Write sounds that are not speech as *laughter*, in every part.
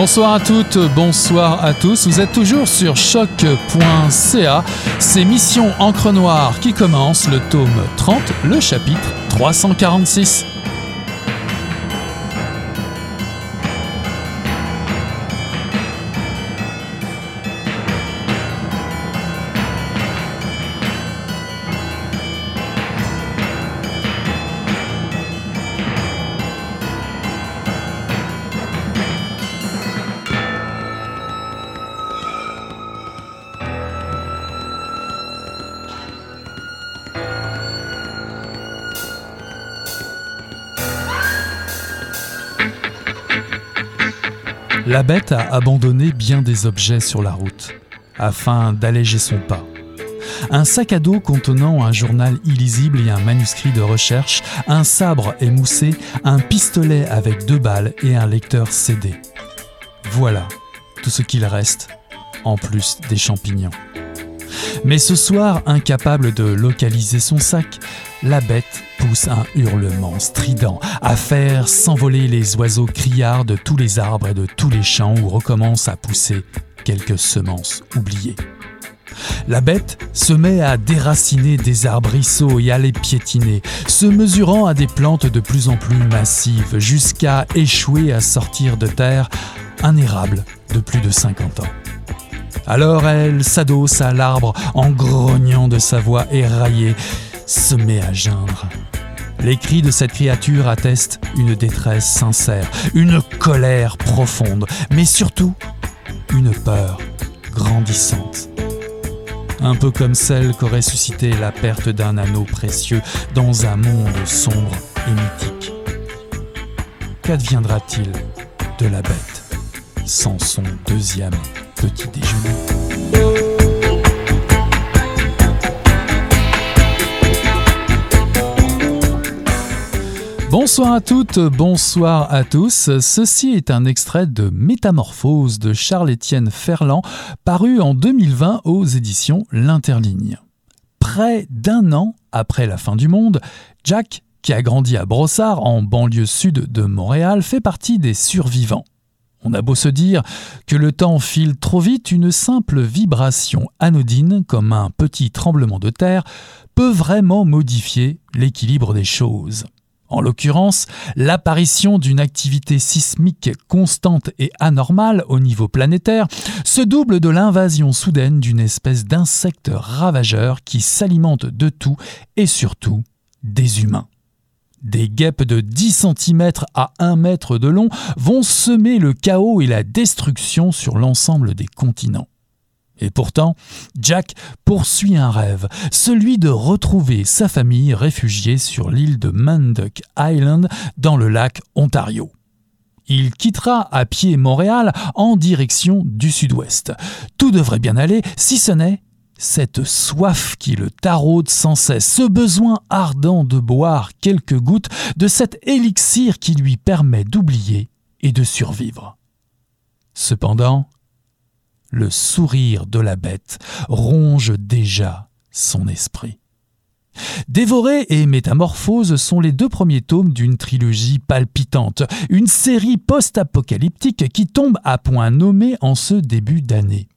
Bonsoir à toutes, bonsoir à tous. Vous êtes toujours sur choc.ca. C'est Mission Encre Noire qui commence, le tome 30, le chapitre 346. Bête a abandonné bien des objets sur la route, afin d'alléger son pas. Un sac à dos contenant un journal illisible et un manuscrit de recherche, un sabre émoussé, un pistolet avec deux balles et un lecteur CD. Voilà tout ce qu'il reste, en plus des champignons. Mais ce soir, incapable de localiser son sac, la bête pousse un hurlement strident à faire s'envoler les oiseaux criards de tous les arbres et de tous les champs où recommencent à pousser quelques semences oubliées. La bête se met à déraciner des arbrisseaux et à les piétiner, se mesurant à des plantes de plus en plus massives, jusqu'à échouer à sortir de terre un érable de plus de 50 ans. Alors elle s'adosse à l'arbre en grognant de sa voix éraillée, se met à geindre. Les cris de cette créature attestent une détresse sincère, une colère profonde, mais surtout une peur grandissante. Un peu comme celle qu'aurait suscité la perte d'un anneau précieux dans un monde sombre et mythique. Qu'adviendra-t-il de la bête sans son deuxième petit déjeuner? Bonsoir à toutes, bonsoir à tous. Ceci est un extrait de Métamorphose de Charles-Étienne Ferland, paru en 2020 aux éditions L'Interligne. Près d'un an après la fin du monde, Jack, qui a grandi à Brossard, en banlieue sud de Montréal, fait partie des survivants. On a beau se dire que le temps file trop vite, une simple vibration anodine, comme un petit tremblement de terre, peut vraiment modifier l'équilibre des choses. En l'occurrence, l'apparition d'une activité sismique constante et anormale au niveau planétaire se double de l'invasion soudaine d'une espèce d'insecte ravageur qui s'alimente de tout et surtout des humains. Des guêpes de 10 cm à 1 mètre de long vont semer le chaos et la destruction sur l'ensemble des continents. Et pourtant, Jack poursuit un rêve, celui de retrouver sa famille réfugiée sur l'île de Manduck Island dans le lac Ontario. Il quittera à pied Montréal en direction du sud-ouest. Tout devrait bien aller si ce n'est cette soif qui le taraude sans cesse, ce besoin ardent de boire quelques gouttes de cet élixir qui lui permet d'oublier et de survivre. Cependant, le sourire de la bête ronge déjà son esprit. Dévoré et Métamorphose sont les deux premiers tomes d'une trilogie palpitante, une série post-apocalyptique qui tombe à point nommé en ce début d'année.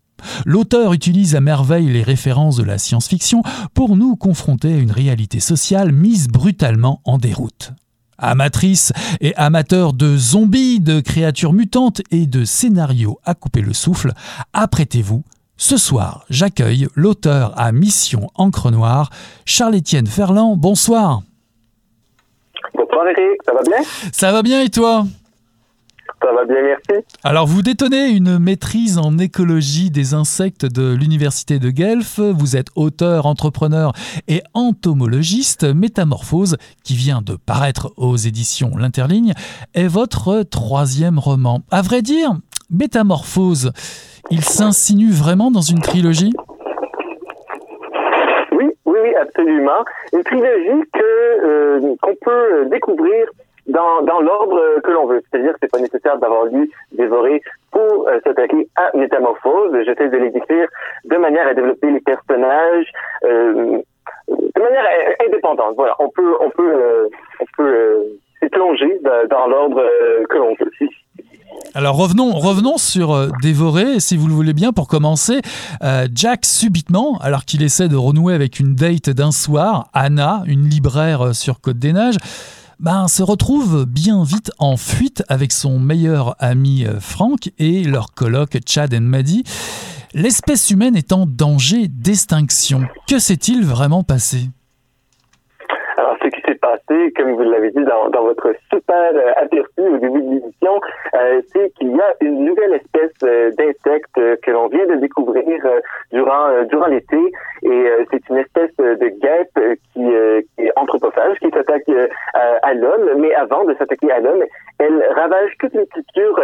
L'auteur utilise à merveille les références de la science-fiction pour nous confronter à une réalité sociale mise brutalement en déroute. Amatrice et amateur de zombies, de créatures mutantes et de scénarios à couper le souffle, apprêtez-vous. Ce soir, j'accueille l'auteur à Mission Encre Noire, Charles-Étienne Ferland. Bonsoir. Bonsoir Eric, ça va bien? Ça va bien et toi? Ça va bien, merci. Alors, vous détenez une maîtrise en écologie des insectes de l'Université de Guelph. Vous êtes auteur, entrepreneur et entomologiste. Métamorphose, qui vient de paraître aux éditions L'Interligne, est votre troisième roman. À vrai dire, Métamorphose, il s'insinue vraiment dans une trilogie? Oui, oui, oui, absolument. Une trilogie que euh, qu'on peut découvrir dans, dans l'ordre que l'on veut. C'est-à-dire que c'est pas nécessaire d'avoir lu Dévoré pour euh, s'attaquer à Métamorphose. J'essaie de les décrire de manière à développer les personnages euh, de manière indépendante. Voilà, on peut on peut euh, on peut euh, plonger dans, l'ordre que l'on veut. Alors revenons, revenons sur euh, Dévoré, si vous le voulez bien, pour commencer. Euh, Jack, subitement, alors qu'il essaie de renouer avec une date d'un soir, Anna, une libraire euh, sur Côte des Neiges, ben, se retrouve bien vite en fuite avec son meilleur ami Frank et leur coloc Chad et Maddie. L'espèce humaine est en danger d'extinction. Que s'est-il vraiment passé? Passé, comme vous l'avez dit dans, dans, votre super euh, aperçu au début de l'émission, euh, c'est qu'il y a une nouvelle espèce euh, d'insecte que l'on vient de découvrir durant durant l'été. Et c'est une espèce de guêpe qui, qui, est anthropophage, qui s'attaque à l'homme, mais avant de s'attaquer à l'homme, elle ravage toutes les cultures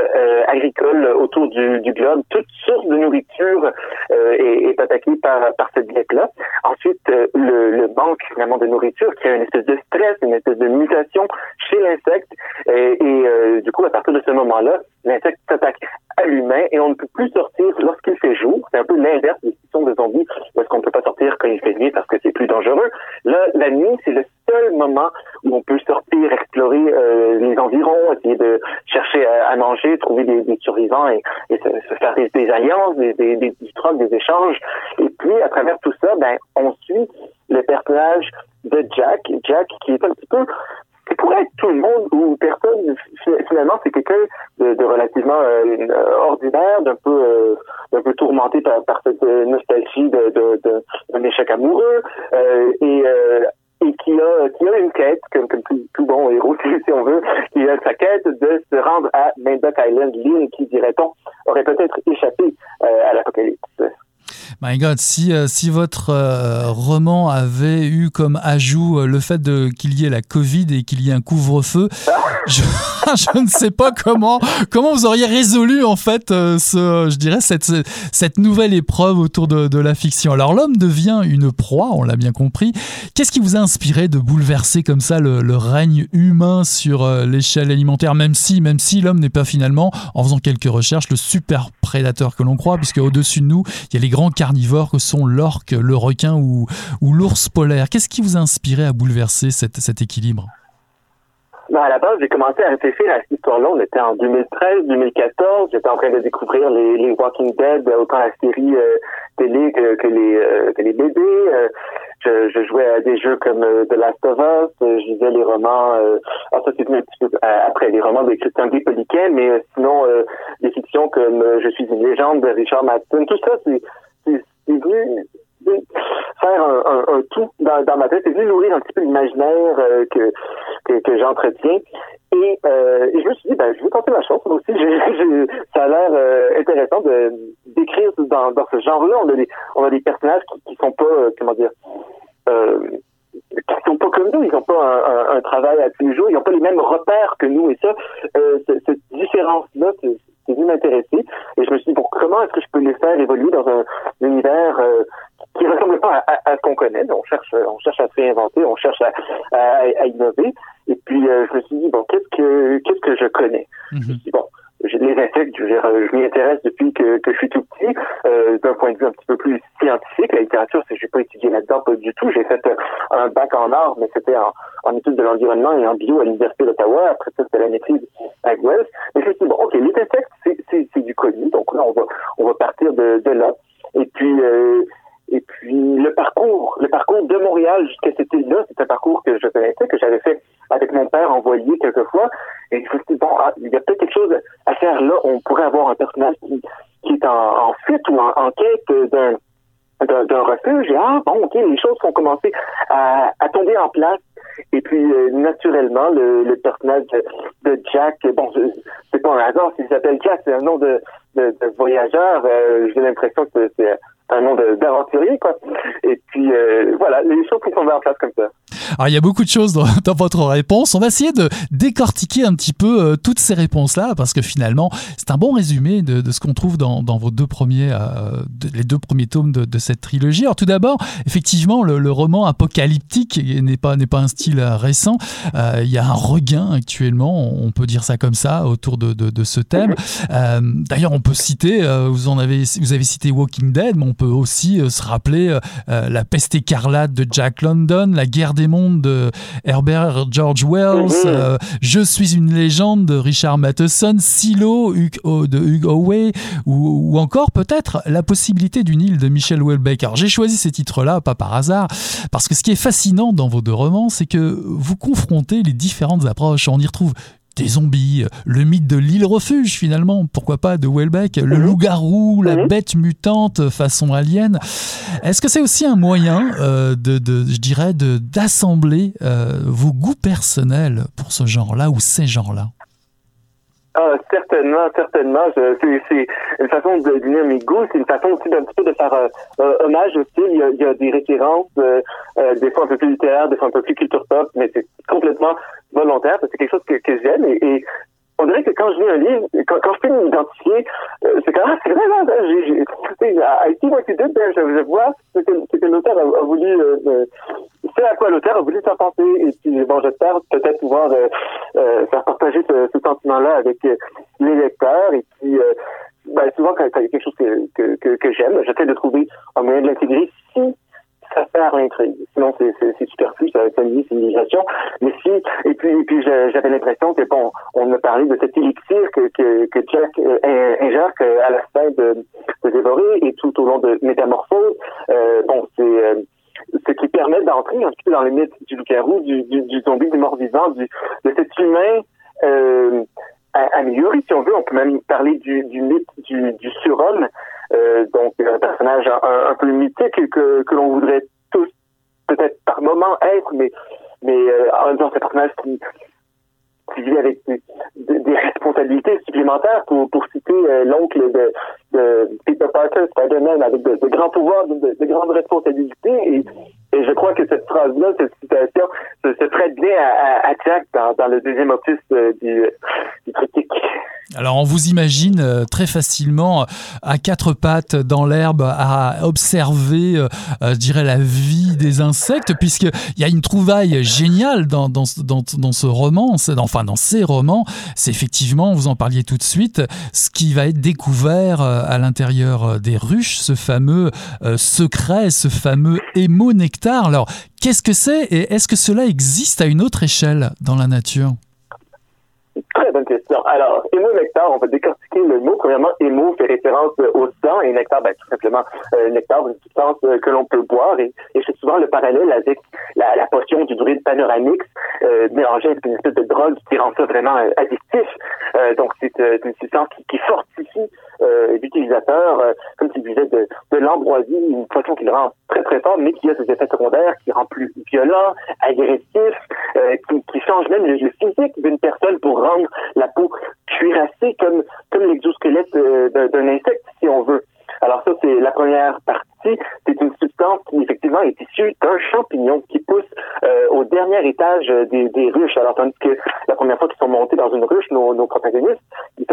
agricoles autour du, globe, toute source de nourriture est, est, attaquée par cette guêpe-là. Ensuite, le, le manque finalement de nourriture a une espèce de stress une espèce de mutation chez l'insecte. Et, euh, du coup, à partir de ce moment-là, l'insecte s'attaque à l'humain et on ne peut plus sortir lorsqu'il fait jour. C'est un peu l'inverse des situations de zombies parce qu'on ne peut pas sortir quand il fait nuit parce que c'est plus dangereux. Là, la nuit, c'est le seul moment où on peut sortir, explorer euh, les environs, essayer de chercher à, manger, trouver des, survivants et, se, faire des, alliances, des, des, des, échanges. Et puis, à travers tout ça, ben, on suit le personnage de Jack, Jack qui est un petit peu qui pourrait être tout le monde ou personne. Finalement, c'est quelqu'un de, relativement euh, ordinaire, d'un peu euh, d'un peu tourmenté par, cette nostalgie de, de, d'un échec amoureux euh, et et qui a qui a une quête comme, comme tout, bon héros *laughs* si, on veut qui a sa quête de se rendre à Mendoc Island. L'île qui dirait-on aurait peut-être échappé à l'apocalypse My God, si, euh, si votre euh, roman avait eu comme ajout euh, le fait qu'il y ait la Covid et qu'il y ait un couvre-feu, *laughs* je, *laughs* je, ne sais pas comment, comment vous auriez résolu en fait ce, je dirais cette, cette nouvelle épreuve autour de, de la fiction. Alors l'homme devient une proie, on l'a bien compris. Qu'est-ce qui vous a inspiré de bouleverser comme ça le, le règne humain sur l'échelle alimentaire, même si, même si l'homme n'est pas finalement, en faisant quelques recherches, le super prédateur que l'on croit, puisque au-dessus de nous, il y a les grands carnivores que sont l'orque, le requin ou, ou l'ours polaire. Qu'est-ce qui vous a inspiré à bouleverser cet, équilibre? Ben à la base, j'ai commencé à réfléchir à cette histoire-là. On était en 2013-2014. J'étais en train de découvrir les, les, Walking Dead, autant la série euh, télé que, les, euh, bébés. Euh, je, je, jouais à des jeux comme The Last of Us. je lisais les romans. alors ça, c'est un petit peu après les romans de Christian Guy Poliquin, mais sinon des fictions comme Je suis une légende de Richard Madsen. Tout ça, c'est c'est venu faire un, un, tout dans, dans, ma tête, c'est venu nourrir un petit peu l'imaginaire euh, que, que, j'entretiens. Et, euh, et, je me suis dit, ben, je vais tenter ma chance. Moi aussi, *laughs* ça a l'air euh, intéressant d'écrire dans, dans ce genre-là. On a des on a des personnages qui, qui sont pas, comment dire, qui sont pas comme nous. Ils n'ont pas un, travail à tous les jours. Ils n'ont pas les mêmes repères que nous. Et ça, cette différence-là, m'intéresser. Et je me suis dit, bon, comment est-ce que je peux les faire évoluer dans un, univers euh, qui ne ressemble pas à, ce qu'on connaît? On cherche, on cherche à se réinventer, on cherche à, à, innover. Et puis, euh, je me suis dit, bon, qu'est-ce que qu'est-ce que je connais? Je me suis dit, bon, les insectes, je, je m'y intéresse depuis que, je suis tout petit, euh, d'un point de vue un petit peu plus scientifique. La littérature, je n'ai pas étudié là-dedans, pas du tout. J'ai fait euh, un bac en art, mais c'était en, études de l'environnement et en bio à l'Université d'Ottawa. Après ça, c'était la maîtrise à Guelph. Mais je me suis dit, bon, OK, les insectes, c'est du connu. Donc là, on va, on va partir de, de là. Et puis, euh, et puis le parcours, le parcours de Montréal jusqu'à cette île-là, c'est un parcours que je connaissais, que j'avais fait avec mon père envoyé quelquefois. Et je me suis dit, bon, ah, il y a peut-être quelque chose à faire là. On pourrait avoir un personnage qui, est en, en fuite ou en, quête d'un d'un refuge. Et ah, bon, OK, les choses vont commencer à, à tomber en place. Et puis, euh, naturellement, le, le personnage de, Jack, bon, c'est pas un hasard s'il s'appelle Jack, c'est un nom de, de, de voyageur. Euh, J'ai l'impression que c'est un nom d'aventurier, quoi. Et puis, euh, voilà, les choses qui sont en place comme ça. Alors, il y a beaucoup de choses *laughs* dans, votre réponse. On va essayer de décortiquer un petit peu euh, toutes ces réponses-là, parce que finalement, c'est un bon résumé de, ce qu'on trouve dans, vos deux premiers, euh, les deux premiers tomes de, cette trilogie. Alors, tout d'abord, effectivement, le, roman apocalyptique n'est pas, pas un style récent. Il y a un regain actuellement, on peut dire ça comme ça, autour de, ce thème. D'ailleurs, on peut citer, vous en avez, vous avez cité Walking Dead, peut aussi se rappeler la peste écarlate de Jack London, la guerre des mondes de Herbert George Wells, mhm. Je suis une légende de Richard Matheson, Silo de Hugo Howey, ou, encore peut-être la possibilité d'une île de Michel Houellebecq. Alors j'ai choisi ces titres-là, pas par hasard, parce que ce qui est fascinant dans vos deux romans, c'est que vous confrontez les différentes approches. On y retrouve des zombies, le mythe de l'île refuge finalement, pourquoi pas de Welbeck, le mhm. loup-garou, la mhm. bête mutante façon alien. Est-ce que c'est aussi un moyen euh, de, je dirais, de d'assembler euh, vos goûts personnels pour ce genre-là ou ces genres-là? Ah, certainement, certainement. C'est une façon de d'unir mes goûts. C'est une façon aussi d'un petit peu de faire euh, euh, hommage aussi. Il y, a, il y a des références, euh, des fois un peu plus littéraires, des fois un peu plus culture pop, mais c'est complètement volontaire. C'est quelque chose que, j'aime et, on dirait que quand je lis un livre, quand, je peux m'identifier, c'est quand même, c'est vraiment, j'ai, I see what you did there, je, je vois ce que, l'auteur a, voulu, euh, à quoi l'auteur a voulu s'en penser, et puis bon, j'espère peut-être pouvoir euh, euh, faire partager ce, sentiment-là avec les lecteurs, et puis, ben, souvent quand, il y a quelque chose que, que, j'aime, j'essaie de trouver un moyen de l'intégrer si ça sert l'intrigue. Sinon, c'est, superflu, ça, ça une civilisation. Mais si, et puis, et puis j'avais l'impression que, bon, on a parlé de cet élixir que, que, Jack euh, ingère à la fin de, de dévorer et tout au long de Métamorphose. Euh, bon, c'est... Euh, ce qui permet d'entrer un petit peu dans le mythe du loup-garou, du, du, zombie, du mort-vivant, du, de cet humain euh, amélioré, si on veut. On peut même parler du, du mythe du, du surhomme, euh, donc un personnage un, peu mythique que, que l'on voudrait tous peut-être par moment être, mais mais euh, en un personnage qui qui vit avec des, responsabilités supplémentaires pour, pour citer euh, l'oncle de, de Peter Parker, Spider-Man, avec de, grands pouvoirs, de, de, grandes responsabilités. Et, et je crois que cette phrase-là, cette citation, se, se prête bien à, à, Jack dans, dans, le deuxième opus euh, du, du critique. Alors on vous imagine euh, très facilement à quatre pattes dans l'herbe à observer, euh, je dirais, la vie des insectes, puisqu'il y a une trouvaille géniale dans, dans, dans, dans ce roman, enfin dans ces romans, c'est effectivement, vous en parliez tout de suite, ce qui va être découvert à l'intérieur des ruches, ce fameux secret, ce fameux hémonectar. Alors qu'est-ce que c'est et est-ce que cela existe à une autre échelle dans la nature? Alors, hémo-nectar, on va décortiquer le mot. Premièrement, hémo fait référence au sang et nectar, ben, tout simplement, euh, nectar, une substance euh, que l'on peut boire. Et, et fais souvent le parallèle avec la, la potion du druide panoramix euh, mélangée avec une espèce de drogue qui rend ça vraiment euh, addictif. Euh, donc, c'est une substance qui, qui fortifie l'utilisateur, comme tu disais, de, de l'ambroisie, une potion qui le rend très, très fort, mais qui a des effets secondaires, qui rend plus violent, agressif, qui, qui change même le, physique d'une personne pour rendre la peau cuirassée comme, comme l'exosquelette euh, d'un insecte, si on veut. Alors ça, c'est la première partie. C'est une substance qui, effectivement, est issue d'un champignon qui pousse euh, au dernier étage des, des, ruches. Alors, tandis que la première fois qu'ils sont montés dans une ruche, nos, nos protagonistes,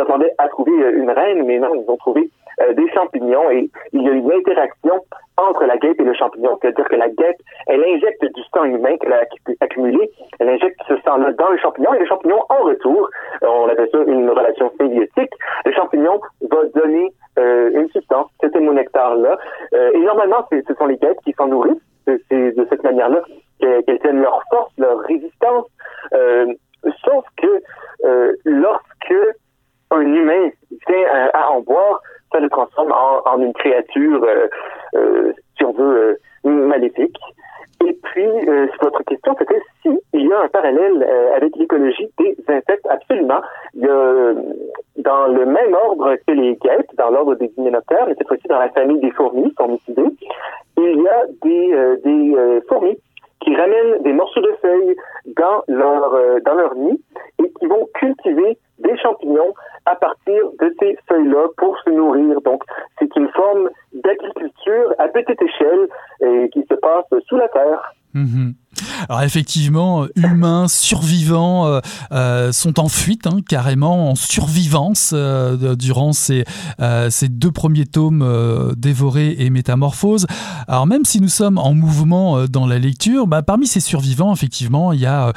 s'attendaient à trouver une reine, mais non, ils ont trouvé euh, des champignons et il y a une interaction entre la guêpe et le champignon. C'est-à-dire que la guêpe, elle injecte du sang humain qu'elle a accumulé, elle injecte ce sang-là dans le champignon et le champignon, en retour, euh, on appelle ça une relation symbiotique, le champignon va donner euh, une substance, cet hémonectar-là. Euh, et normalement, ce sont les guêpes qui s'en nourrissent. C'est de cette manière-là qu'elles tiennent leur force, leur résistance. Euh, sauf que lorsque un humain vient à en boire, ça le transforme en, une créature, euh, euh, si on veut, euh, maléfique. Et puis, votre question, c'était s'il y a un parallèle avec l'écologie des insectes. Absolument. Il y a, dans le même ordre que les guêpes, dans l'ordre des hyménoptères, mais cette fois-ci dans la famille des fourmis, formicidées, il y a des, des fourmis qui ramènent des morceaux de feuilles dans leur, dans leur nid et qui vont cultiver des champignons à partir de ces feuilles-là pour se nourrir. Donc, c'est une forme d'agriculture à petite échelle et qui se passe sous la terre. Mhm. Alors effectivement, humains, survivants euh, euh, sont en fuite, hein, carrément en survivance euh, durant ces, ces, deux premiers tomes dévorés et métamorphose. Alors même si nous sommes en mouvement dans la lecture, bah, parmi ces survivants, effectivement, il y a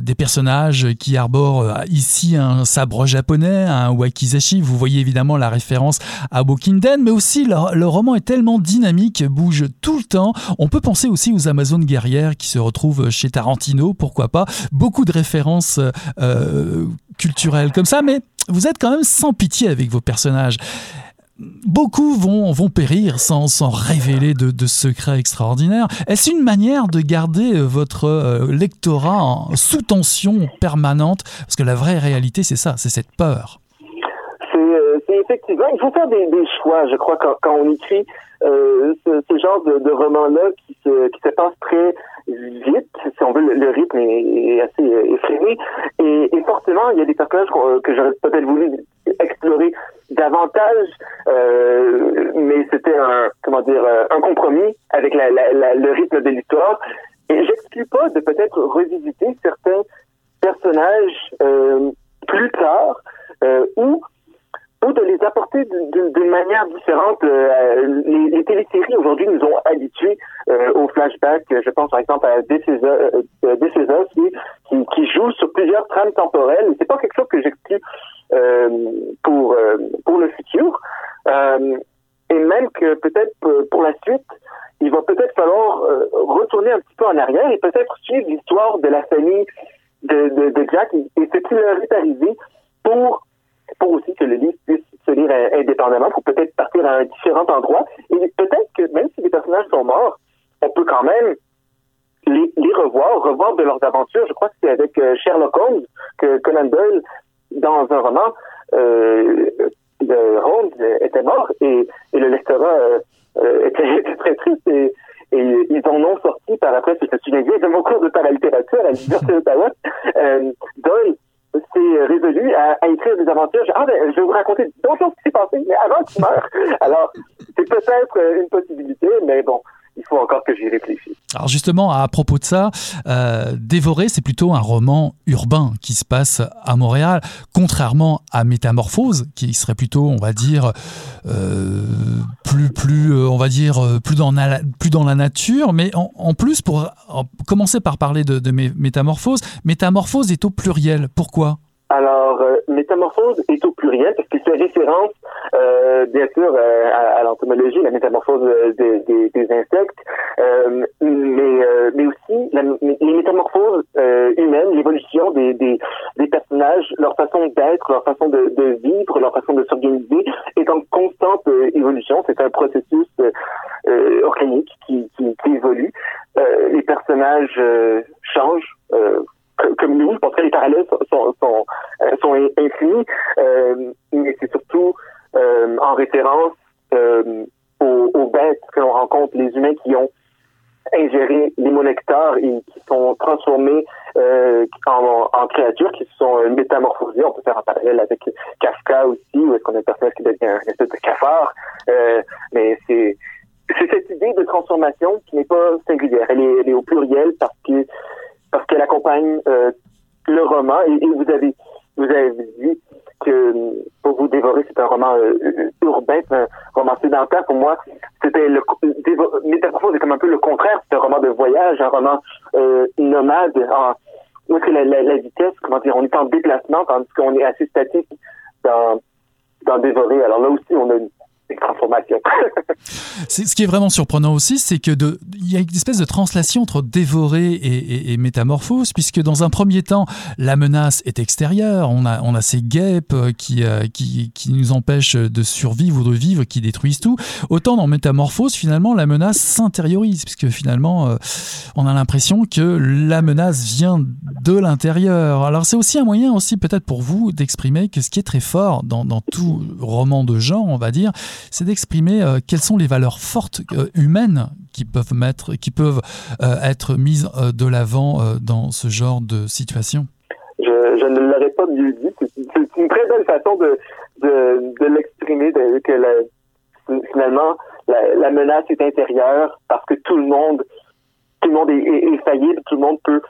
des personnages qui arborent ici un sabre japonais, un wakizashi. Vous voyez évidemment la référence à Bokinden, mais aussi le, le roman est tellement dynamique, bouge tout le temps. On peut penser aussi aux Amazones guerrières qui se retrouve chez Tarantino, pourquoi pas. Beaucoup de références euh, culturelles comme ça, mais vous êtes quand même sans pitié avec vos personnages. Beaucoup vont, vont périr sans, sans révéler de, de secrets extraordinaires. Est-ce une manière de garder euh, votre euh, lectorat sous tension permanente? Parce que la vraie réalité, c'est ça, c'est cette peur. Effectivement, il faut faire des, choix, je crois, quand, on écrit euh, ce, genre de, de roman-là qui se, qui se passe très vite, si on veut, le, rythme est, assez effréné. Et, et, forcément, il y a des personnages que j'aurais peut-être voulu explorer davantage, euh, mais c'était un, comment dire, un compromis avec le rythme de l'histoire. Et j'exclus pas de peut-être revisiter certains personnages euh, plus tard, euh, ou ou de les apporter d'une manière différente. Euh, les, les téléséries aujourd'hui nous ont habitués euh, au flashback. Je pense par exemple à This euh, qui, qui joue sur plusieurs trames temporelles. C'est pas quelque chose que j'exclus euh, pour pour le futur. et même que peut-être pour la suite, il va peut-être falloir retourner un petit peu en arrière et peut-être suivre l'histoire de la famille de, de, de Jack et, et ce qui leur est arrivé pour pour aussi que le livre puisse se lire indépendamment, pour peut-être partir à un différent endroit. Et peut-être que même si les personnages sont morts, on peut quand même les, revoir, revoir de leurs aventures. Je crois que c'est avec euh, Sherlock Holmes que Conan Doyle, dans un roman, euh, Holmes était mort et, le lectorat euh, *laughs* était, très triste et, ils en ont sorti par après, me souviens bien, de mon cours de paralittérature à l'Université d'Ottawa, euh, Doyle s'est résolu à, à, écrire des aventures. Ah, ben, je vais vous raconter d'autres choses qui s'est passé, mais avant qu'il meure. *laughs* Alors, c'est peut-être une possibilité, mais bon, il faut encore que j'y réfléchisse. Alors justement, à propos de ça, euh, Dévoré, c'est plutôt un roman urbain qui se passe à Montréal, contrairement à Métamorphose, qui serait plutôt, on va dire, euh, plus, plus, euh, on va dire, euh, plus dans, la, plus dans la nature. Mais en, en plus, pour en, commencer par parler de, de Métamorphose, Métamorphose est au pluriel. Pourquoi? Alors, euh, métamorphose est au pluriel parce qu'il fait référence, euh, bien sûr, euh, à, à l'entomologie, la métamorphose des, des, des insectes, euh, mais, euh, mais aussi les métamorphoses humaines, l'évolution des, des, des, personnages, leur façon d'être, leur façon de, de, vivre, leur façon de s'organiser est en constante évolution. C'est un processus organique qui, qui, qui évolue. les personnages changent comme nous, je pense que les parallèles sont, sont, euh, infinis, euh, mais c'est surtout euh, en référence aux, bêtes que l'on rencontre, les humains qui ont ingéré les et qui sont transformés en, créatures qui se sont métamorphosées. On peut faire un parallèle avec Kafka aussi, où est-ce qu'on a un personnage qui devient un espèce de cafard. mais c'est cette idée de transformation qui n'est pas singulière. Elle est au pluriel parce que parce qu'elle accompagne euh, le roman. Et, et, vous avez vous avez dit que pour vous dévorer, c'est un roman euh, urbain, un roman sédentaire. Pour moi, c'était le Métamorphose est comme un peu le contraire. C'est un roman de voyage, un roman euh, nomade. En, où que la, la, la, vitesse, comment dire, on est en déplacement, tandis qu'on est assez statique dans, dans Dévorer. Alors là aussi, on a une transformation. *laughs* ce qui est vraiment surprenant aussi, c'est que il y a une espèce de translation entre dévorer et, métamorphose, puisque dans un premier temps, la menace est extérieure. On a, ces guêpes qui, euh, qui, qui, nous empêchent de survivre ou de vivre, qui détruisent tout. Autant dans métamorphose, finalement, la menace s'intériorise, puisque finalement, euh, on a l'impression que la menace vient de l'intérieur. Alors c'est aussi un moyen aussi peut-être pour vous d'exprimer que ce qui est très fort dans tout roman de genre, on va dire, c'est d'exprimer euh, quelles sont les valeurs fortes euh, humaines qui peuvent, euh, être mises de l'avant dans ce genre de situation? Je, ne l'aurais pas mieux dit. C'est une très belle façon de, de, de l'exprimer, que finalement, la, menace est intérieure parce que tout le monde, tout le monde est, faillible, tout le monde peut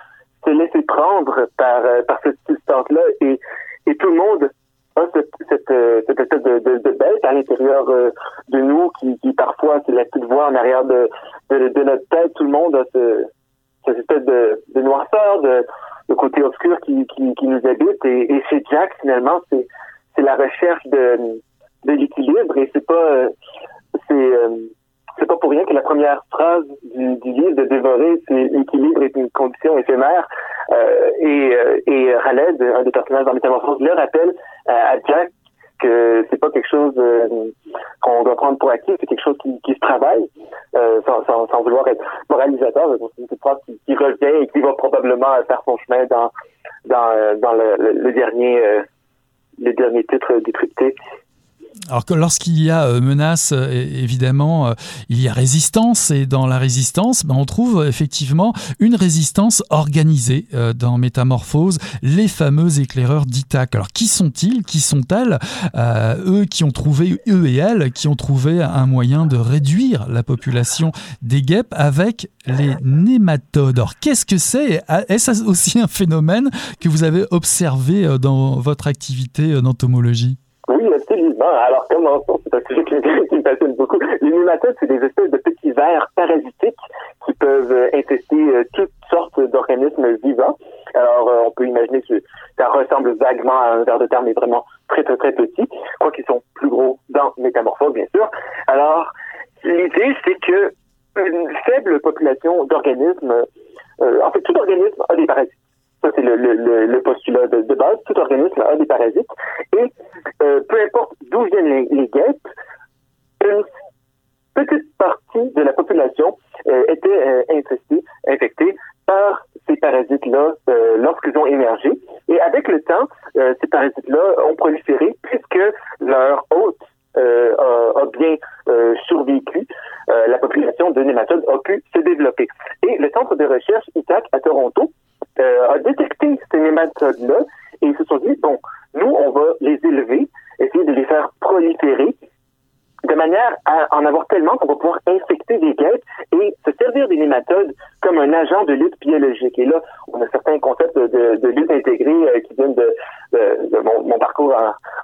se laisser prendre par, par cette substance-là et tout le monde cette, cette, cette espèce de, bête à l'intérieur de nous qui, qui parfois c'est la petite voix en arrière de, de, notre tête. Tout le monde a ce, cette espèce de, noirceur, de, de côté obscur qui, qui, nous habite. Et, et chez Jack, finalement, c'est c'est la recherche de, de l'équilibre et c'est pas c'est euh, c'est pas pour rien que la première phrase du, livre de dévorer c'est l'équilibre est une condition éphémère euh, et euh, et un des personnages dans Métamorphose le rappelle à Jack que c'est pas quelque chose qu'on doit prendre pour acquis, c'est quelque chose qui, se travaille, euh, sans, sans, sans, vouloir être moralisateur. C'est une qui, revient et qui va probablement faire son chemin dans dans, dans le, le, dernier derniers titres décryptés. Alors que lorsqu'il y a euh, menace, euh, évidemment, euh, il y a résistance, et dans la résistance, ben, on trouve effectivement une résistance organisée dans Métamorphose, les fameux éclaireurs d'Ithac. Alors qui sont-ils? Qui sont-elles? Eux qui ont trouvé, eux et elles, qui ont trouvé un moyen de réduire la population des guêpes avec les nématodes. Alors qu'est-ce que c'est? Est-ce aussi un phénomène que vous avez observé dans votre activité d'entomologie? Absolument. Alors, commençons, c'est un sujet qui, me *laughs* passionne beaucoup. Les nématodes, c'est des espèces de petits vers parasitiques qui peuvent euh, infester euh, toutes sortes d'organismes vivants. Alors, euh, on peut imaginer que ça ressemble vaguement à un ver de terre, mais vraiment très, très, très petit, quoi qu'ils sont plus gros dans Métamorphose, bien sûr. Alors, l'idée, c'est que une faible population d'organismes, en fait, tout organisme a des parasites. Ça, c'est le, postulat de, base. Tout organisme a des parasites. Et euh, peu importe d'où viennent les, guêpes, une petite partie de la population euh, était euh, infectée par ces parasites-là euh, lorsqu'ils ont émergé. Et avec le temps, ces parasites-là ont proliféré puisque leur hôte a, a, bien survécu, la population de nématodes a pu se développer. Et le centre de recherche ITAC à Toronto a détecté ces nématodes-là et ils se sont dit, bon, nous, on va les élever, essayer de les faire proliférer de manière à en avoir tellement qu'on va pouvoir infecter des guêpes et se servir des nématodes comme un agent de lutte biologique. Et là, on a certains concepts de, lutte intégrée euh, qui viennent de, mon, parcours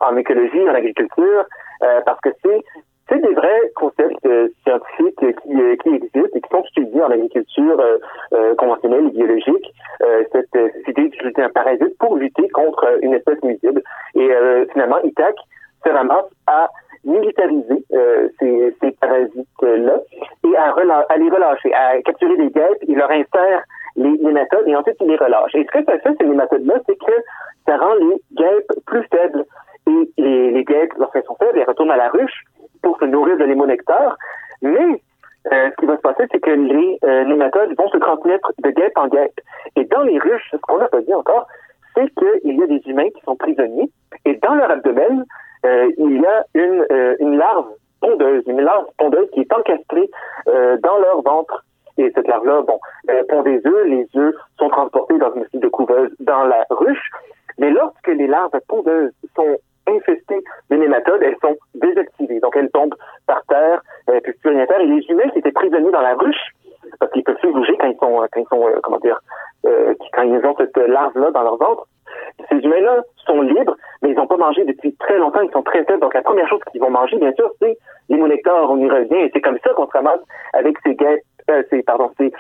en, écologie, en agriculture, euh, parce que c'est des vrais concepts euh, scientifiques qui, existent et qui sont étudiés en agriculture conventionnelle et biologique. cette, cette idée d'utiliser un parasite pour lutter contre une espèce nuisible. Et finalement, ITAC se ramasse à militariser ces, ces parasites-là et à, les relâcher, à capturer des guêpes, il leur insère les, les, méthodes et ensuite il les relâche. Et ce que ça fait, ces méthodes-là, c'est que ça rend les guêpes plus faibles. Et les, guêpes, lorsqu'elles sont faibles, elles retournent à la ruche pour se nourrir de l'émonecteur. Mais euh, ce qui va se passer, c'est que les euh, nématodes vont se transmettre de guêpe en guêpe. Et dans les ruches, ce qu'on n'a pas dit encore, c'est qu'il y a des humains qui sont prisonniers et dans leur abdomen, euh, il y a une, euh, une larve pondeuse, une larve pondeuse qui est encastrée euh, dans leur ventre. Et cette larve-là, bon, pond des œufs, les œufs sont transportés dans une espèce de couveuse dans la ruche. Mais lorsque les larves pondeuses sont infestées de nématodes, elles sont désactivées. Donc, elles tombent par terre, euh, puis plus rien. Et les humains qui étaient prisonniers dans la ruche, parce qu'ils peuvent plus bouger quand ils sont, quand ils sont, euh, comment dire, euh, quand ils ont cette larve-là dans leur ventre, ces humains-là sont libres, mais ils n'ont pas mangé depuis très longtemps, ils sont très faibles. Donc, la première chose qu'ils vont manger, bien sûr, c'est les monécteurs, on y revient, et c'est comme ça qu'on se ramasse avec euh, ces, ces,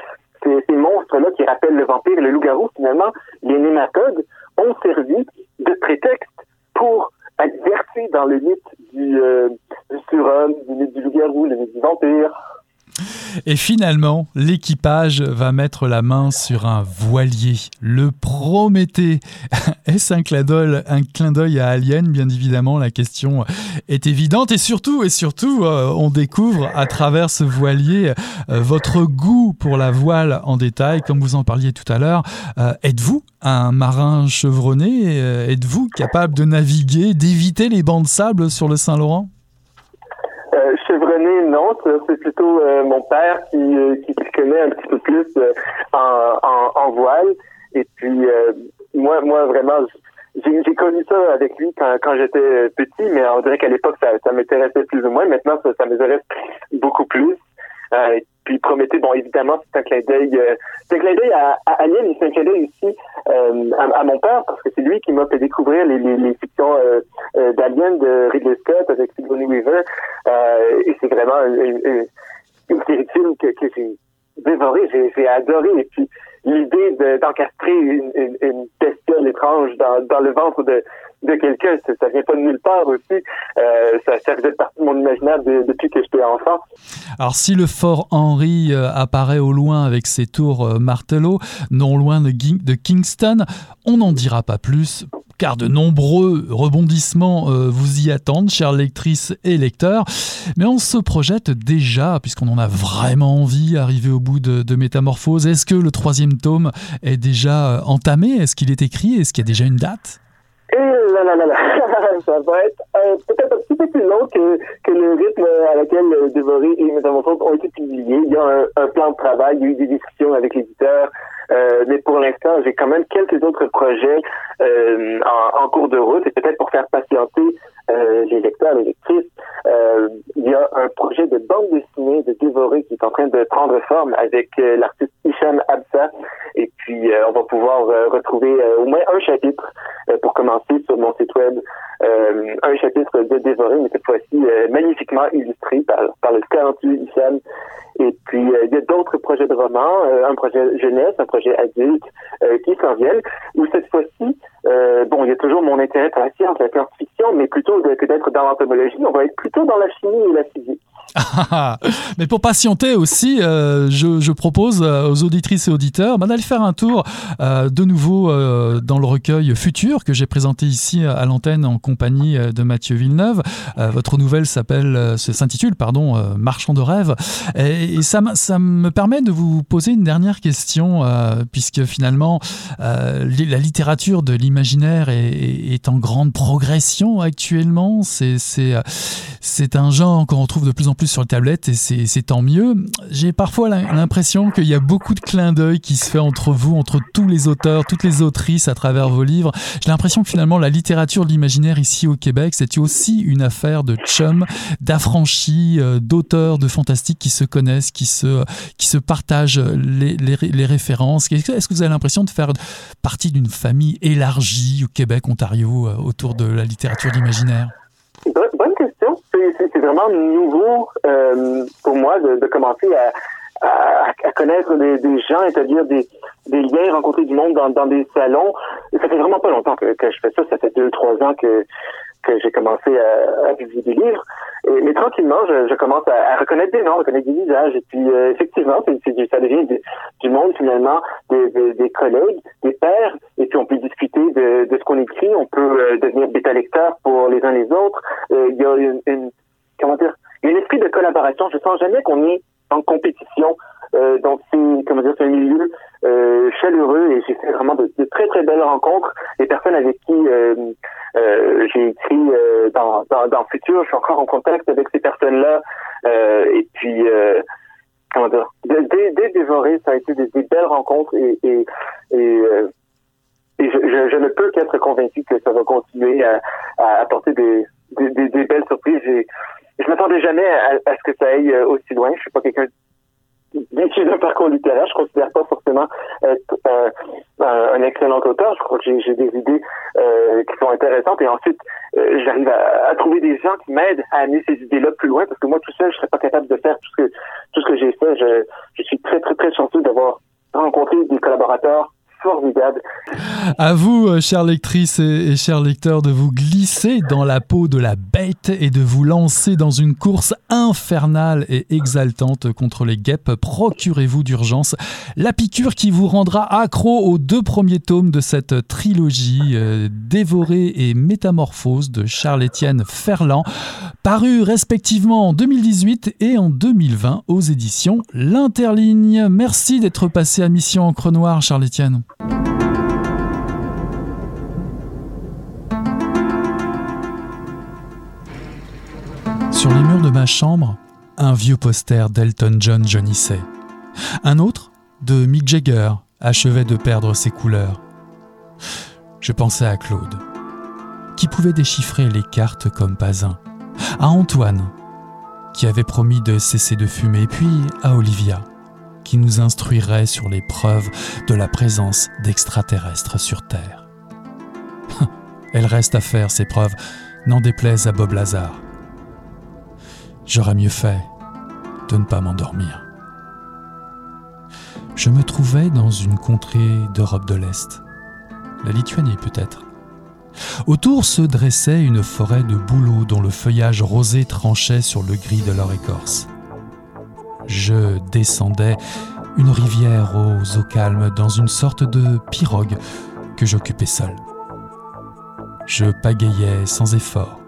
ces, monstres-là qui rappellent le vampire et le loup-garou, finalement, les nématodes ont servi de prétexte pour être dans le mythe du, euh, du surhomme, du mythe du loup-garou, le mythe du vampire. Et finalement, l'équipage va mettre la main sur un voilier, le Prométhée. *laughs* Est-ce un clin d'œil, à Alien? Bien évidemment, la question est évidente. Et surtout, et surtout, euh, on découvre à travers ce voilier euh, votre goût pour la voile en détail, comme vous en parliez tout à l'heure. Euh, êtes-vous un marin chevronné? Êtes-vous capable de naviguer, d'éviter les bancs de sable sur le Saint-Laurent? Chevronné, non. C'est plutôt euh, mon père qui, euh, qui connaît un petit peu plus euh, en, en, en, voile. Et puis, moi, moi, vraiment, j'ai connu ça avec lui quand, quand j'étais petit, mais on dirait qu'à l'époque, ça, ça m'intéressait plus ou moins. Maintenant, ça, ça m'intéresse beaucoup plus. Euh, puis Prométhée, bon, évidemment, c'est un clin d'œil, euh, c'est un clin d'œil à, Alien, c'est un clin d'œil aussi euh, à, mon père, parce que c'est lui qui m'a fait découvrir les, les, les fictions euh, euh d'Alien de Ridley Scott avec Sigourney Weaver. et c'est vraiment une, une, série que, que j'ai dévoré, j'ai adoré. Et puis l'idée d'encastrer une, une, une, bestiole étrange dans, dans le ventre de, de quelqu'un, ça, vient pas de nulle part aussi. Euh, ça, ça faisait partie de mon imaginaire depuis que j'étais enfant. Alors si le fort Henry euh, apparaît au loin avec ses tours euh, martelot, non loin de, Kingston, on n'en dira pas plus car de nombreux rebondissements vous y attendent, chères lectrices et lecteurs. Mais on se projette déjà, puisqu'on en a vraiment envie, arriver au bout de, de Métamorphose. Est-ce que le troisième tome est déjà entamé? Est-ce qu'il est écrit? Est-ce qu'il y a déjà une date? Et là, là, là, là. *laughs* ça va être euh, peut-être un petit peu plus long que, le rythme à laquelle euh, Dévoré et Métamorphose ont été publiés. Il y a un, plan de travail, il y a eu des discussions avec l'éditeur, euh, mais pour l'instant, j'ai quand même quelques autres projets euh, en, cours de route et peut-être pour faire patienter euh, les lecteurs, les lectrices, euh, il y a un projet de bande dessinée de Dévoré qui est en train de prendre forme avec euh, l'artiste Hicham Absa. Et puis, on va pouvoir retrouver au moins un chapitre pour commencer sur mon site web. un chapitre de Dévoré, mais cette fois-ci magnifiquement illustré par, par le talentueux Hicham. Et puis, il y a d'autres projets de romans, un projet jeunesse, un projet adulte qui s'en viennent, où cette fois-ci, bon, il y a toujours mon intérêt pour la science, la science-fiction, mais plutôt que d'être dans l'entomologie, on va être plutôt dans la chimie et la physique. *laughs* Mais pour patienter aussi, euh, je, propose euh, aux auditrices et auditeurs bah, d'aller faire un tour euh, de nouveau dans le recueil Futur que j'ai présenté ici à l'antenne en compagnie de Mathieu Villeneuve. Votre nouvelle s'appelle, s'intitule pardon, Marchand de rêve. Et, ça, ça me permet de vous poser une dernière question puisque finalement la littérature de l'imaginaire est, est, en grande progression actuellement. C'est un genre qu'on retrouve de plus en plus sur le tablette et c'est tant mieux. J'ai parfois l'impression qu'il y a beaucoup de clins d'œil qui se fait entre vous, entre tous les auteurs, toutes les autrices à travers vos livres. J'ai l'impression que finalement la littérature de l'imaginaire ici au Québec, c'est aussi une affaire de chum, d'affranchis, euh, d'auteurs de fantastique qui se connaissent, qui se, qui se partagent les, les, les références. Est-ce que vous avez l'impression de faire partie d'une famille élargie au Québec, Ontario, euh, autour de la littérature de l'imaginaire? Bonne question. Vraiment nouveau euh, pour moi de, commencer à, à, connaître des, des gens, établir des, des liens, rencontrer du monde dans, dans des salons. Ça fait vraiment pas longtemps que, je fais ça. Ça fait deux, trois ans que, que j'ai commencé à, à publier des livres. Et, mais tranquillement, je, commence à, reconnaître des noms, reconnaître des visages. Et puis, euh, effectivement, c'est, c'est, ça devient du, du monde, finalement, des, des, des, collègues, des pairs. Et puis, on peut discuter de, de ce qu'on écrit. On peut euh, devenir bêta-lecteur pour les uns les autres. Il y a une, comment dire, il y a un esprit de collaboration. Je sens jamais qu'on est en compétition. Euh, donc c'est comment dire c'est un milieu euh, chaleureux et j'ai fait vraiment de, très très belles rencontres. Les personnes avec qui euh, euh j'ai écrit euh, dans, dans, dans Futur, je suis encore en contact avec ces personnes-là. Euh, et puis comment dire, dès, dès dévoré, ça a été des, des belles rencontres et, et, et et je, je, ne peux qu'être convaincu que ça va continuer à, à apporter des, des, des, belles surprises. Je m'attendais jamais à, à, ce que ça aille aussi loin. Je suis pas quelqu'un issu d'un parcours littéraire. Je considère pas forcément être euh, un excellent auteur. Je crois que j'ai des idées euh, qui sont intéressantes et ensuite euh, j'arrive à, à, trouver des gens qui m'aident à amener ces idées-là plus loin parce que moi tout seul je serais pas capable de faire tout ce que tout ce que j'ai fait. Je, je suis très très très chanceux d'avoir rencontré des collaborateurs À vous, euh, chères lectrices et, chers lecteurs, de vous glisser dans la peau de la bête et de vous lancer dans une course infernale et exaltante contre les guêpes. Procurez-vous d'urgence la piqûre qui vous rendra accro aux deux premiers tomes de cette trilogie euh, Dévoré et Métamorphose de Charles-Étienne Ferland, paru respectivement en 2018 et en 2020 aux éditions L'Interligne. Merci d'être passé à Mission Encre Noire, Charles-Étienne. Sur les murs de ma chambre, un vieux poster d'Elton John jaunissait. Un autre, de Mick Jagger, achevait de perdre ses couleurs. Je pensais à Claude, qui pouvait déchiffrer les cartes comme pas un. À Antoine, qui avait promis de cesser de fumer, puis à Olivia, qui nous instruirait sur les preuves de la présence d'extraterrestres sur Terre. *laughs* Elle reste à faire ces preuves, n'en déplaise à Bob Lazare. J'aurais mieux fait de ne pas m'endormir. Je me trouvais dans une contrée d'Europe de l'Est, la Lituanie peut-être. Autour se dressait une forêt de bouleaux dont le feuillage rosé tranchait sur le gris de leur écorce. Je descendais une rivière aux eaux calmes dans une sorte de pirogue que j'occupais seul. Je pagayais sans effort.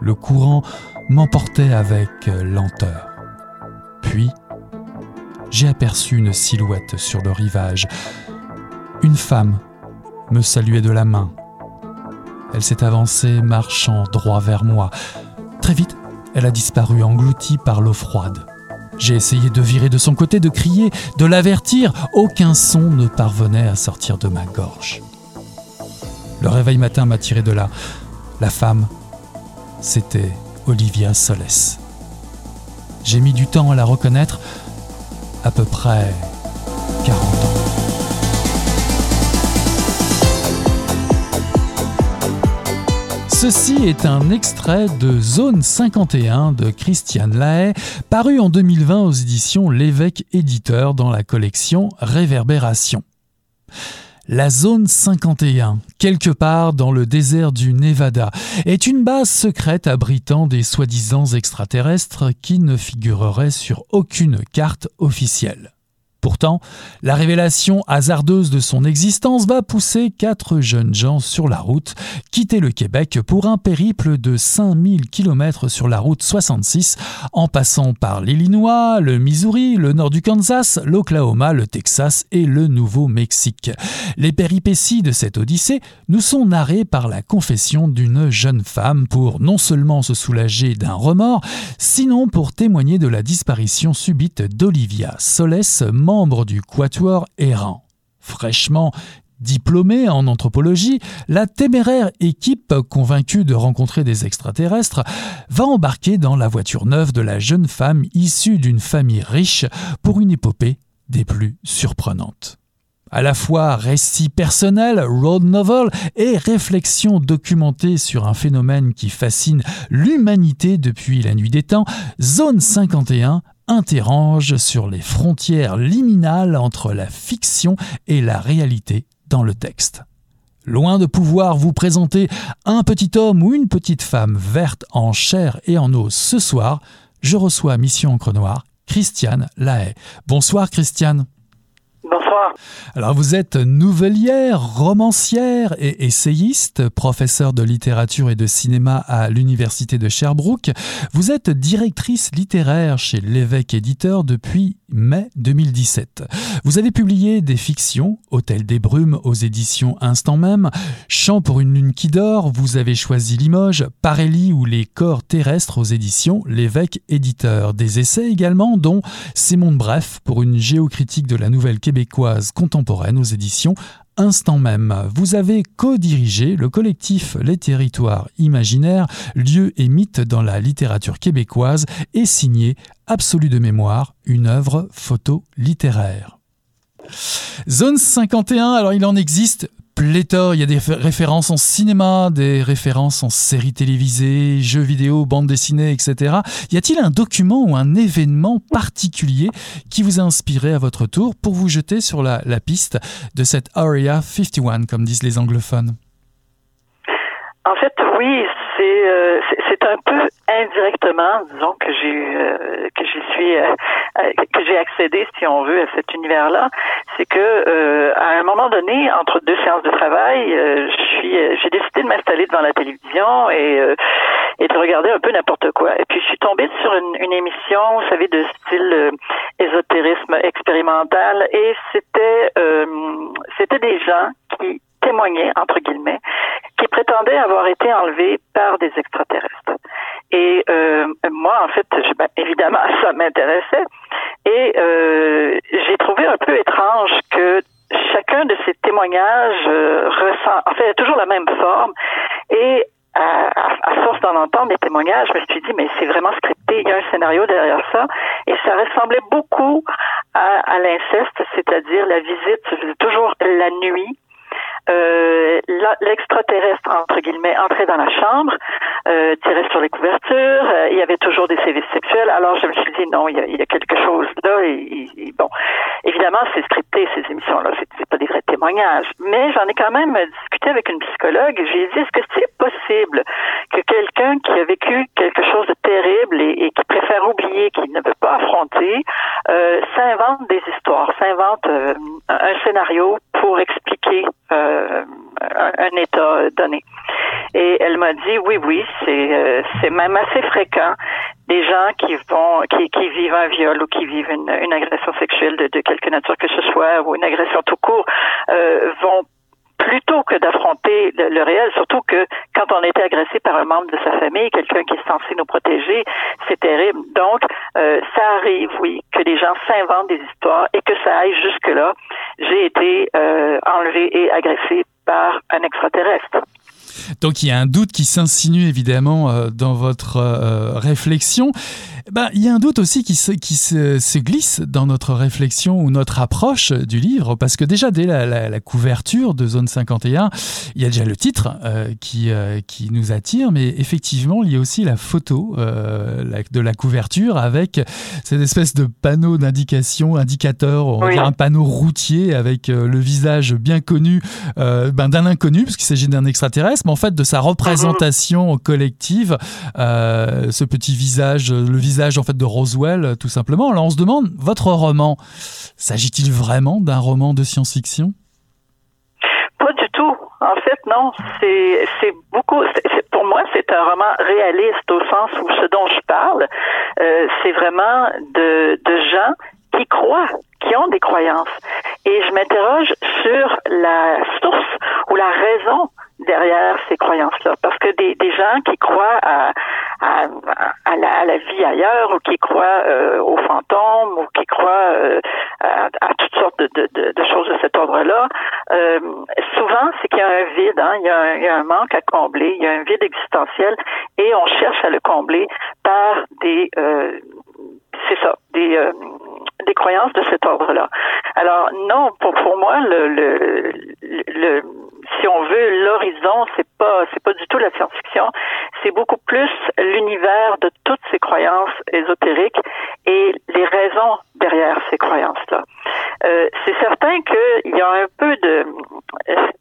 Le courant m'emportait avec lenteur. Puis, j'ai aperçu une silhouette sur le rivage. Une femme me saluait de la main elle s'est avancée, marchant droit vers moi. Très vite, elle a disparu, engloutie par l'eau froide. J'ai essayé de virer de son côté, de crier, de l'avertir. Aucun son ne parvenait à sortir de ma gorge. Le réveil matin m'a tiré de là. La femme, c'était Olivia Solès. J'ai mis du temps à la reconnaître, à peu près Ceci est un extrait de Zone 51 de Christiane Lahaye, paru en 2020 aux éditions L'évêque éditeur dans la collection Réverbération. La zone 51, quelque part dans le désert du Nevada, est une base secrète abritant des soi-disant extraterrestres qui ne figureraient sur aucune carte officielle. Pourtant, la révélation hasardeuse de son existence va pousser quatre jeunes gens sur la route, quitter le Québec pour un périple de 5000 km sur la route 66, en passant par l'Illinois, le Missouri, le nord du Kansas, l'Oklahoma, le Texas et le Nouveau-Mexique. Les péripéties de cette odyssée nous sont narrées par la confession d'une jeune femme pour non seulement se soulager d'un remords, sinon pour témoigner de la disparition subite d'Olivia Solès, membre du Quatuor errant. Fraîchement diplômée en anthropologie, la téméraire équipe, convaincue de rencontrer des extraterrestres, va embarquer dans la voiture neuve de la jeune femme issue d'une famille riche pour une épopée des plus surprenantes. À la fois récit personnel, road novel et réflexion documentée sur un phénomène qui fascine l'humanité depuis la nuit des temps, Zone 51 interroge sur les frontières liminales entre la fiction et la réalité dans le texte. Loin de pouvoir vous présenter un petit homme ou une petite femme verte en chair et en os ce soir, je reçois Mission Encre Noire, Christiane Lahaye. Bonsoir Christiane. Alors vous êtes nouvelière, romancière et essayiste, professeur de littérature et de cinéma à l'Université de Sherbrooke. Vous êtes directrice littéraire chez l'évêque éditeur depuis mai 2017. Vous avez publié des fictions, Hôtel des Brumes aux éditions Instant Même, Chant pour une lune qui dort, vous avez choisi Limoges, Parélie ou Les corps terrestres aux éditions L'évêque éditeur. Des essais également, dont C'est monde bref pour une géocritique de la nouvelle québécoise contemporaine aux éditions instant même. Vous avez co-dirigé le collectif Les Territoires Imaginaires, lieux et mythes dans la littérature québécoise et signé Absolu de mémoire, une œuvre photo-littéraire. Zone 51, alors il en existe pléthore, il y a des références en cinéma, des références en séries télévisées, jeux vidéo, bandes dessinées, etc. Y a-t-il un document ou un événement particulier qui vous a inspiré à votre tour pour vous jeter sur la, piste de cette Area 51, comme disent les anglophones? En fait, oui, euh, c'est c'est un peu indirectement, disons que j'ai euh, que j'y suis euh, que j'ai accédé, si on veut, à cet univers-là. C'est que à un moment donné, entre deux séances de travail, je suis j'ai décidé de m'installer devant la télévision et et de regarder un peu n'importe quoi. Et puis je suis tombée sur une, une émission, vous savez, de style ésotérisme expérimental, et c'était c'était des gens qui témoignaient entre guillemets prétendait avoir été enlevé par des extraterrestres. Et euh, moi, en fait, ben, évidemment, *laughs* ça m'intéressait. Et euh, j'ai trouvé un peu étrange que chacun de ces témoignages euh, ressent, en fait, toujours la même forme. Et à, à, force d'en entendre des témoignages, je me suis dit, mais c'est vraiment scripté il y a un scénario derrière ça, et ça ressemblait beaucoup à, à l'inceste, c'est-à-dire la visite toujours la nuit euh, l'extraterrestre, entre guillemets, entrait dans la chambre, euh, tirait sur les couvertures, euh, il y avait toujours des sévices sexuels. Alors je me suis dit, non, il y a, il y a quelque chose là. Et, bon, évidemment, c'est scripté, ces émissions-là, c'est pas des vrais témoignages. Mais j'en ai quand même discuté avec une psychologue. J'ai dit, est-ce que c'est possible que quelqu'un qui a vécu quelque chose de terrible et, et qui préfère oublier, qui ne veut pas affronter, euh, s'invente des histoires, s'invente euh, un scénario pour expliquer euh, un, état donné. Et elle m'a dit oui, oui, c'est euh, c'est même assez fréquent des gens qui vont qui, qui vivent un viol ou qui vivent une, une agression sexuelle de, de quelque nature que ce soit ou une agression tout court euh, vont plutôt que d'affronter le, réel, surtout que quand on est agressé par un membre de sa famille, quelqu'un qui est censé nous protéger, c'est terrible. Donc, euh, ça arrive, oui, que les gens s'inventent des histoires et que ça aille jusque-là. J'ai été euh, enlevé et agressé par un extraterrestre. Donc il y a un doute qui s'insinue évidemment euh, dans votre euh, réflexion. Ben, il y a un doute aussi qui, se, qui se, se, glisse dans notre réflexion ou notre approche du livre, parce que déjà dès la, la, la couverture de Zone 51, il y a déjà le titre euh, qui, euh, qui nous attire, mais effectivement, il y a aussi la photo euh, la, de la couverture avec cette espèce de panneau d'indication, indicateur, on oui. un panneau routier avec euh, le visage bien connu euh, ben, d'un inconnu, parce qu'il s'agit d'un extraterrestre, mais en fait de sa représentation collective, euh, ce petit visage, le visage visage en fait de Roswell, tout simplement. Alors on se demande, votre roman, s'agit-il vraiment d'un roman de science-fiction? Pas du tout. En fait, non. C'est beaucoup. Pour moi, c'est un roman réaliste au sens où ce dont je parle, euh, c'est vraiment de, gens qui croient, qui ont des croyances. Et je m'interroge sur la source ou la raison derrière ces croyances-là. Parce que des gens qui croient à, à, à, la, à la vie ailleurs ou qui croient euh, aux fantômes ou qui croient euh, à, toutes sortes de, de, de, choses de cet ordre-là, euh, souvent c'est qu'il y a un vide, hein, il, y a un, il y a un manque à combler, il y a un vide existentiel et on cherche à le combler par des... Euh, c'est ça, des euh, des croyances de cet ordre-là. Alors non, pour moi si on veut, l'horizon, c'est pas, c'est pas du tout la science-fiction. C'est beaucoup plus l'univers de toutes ces croyances ésotériques et les raisons derrière ces croyances-là. Euh, c'est certain qu'il y a un peu de,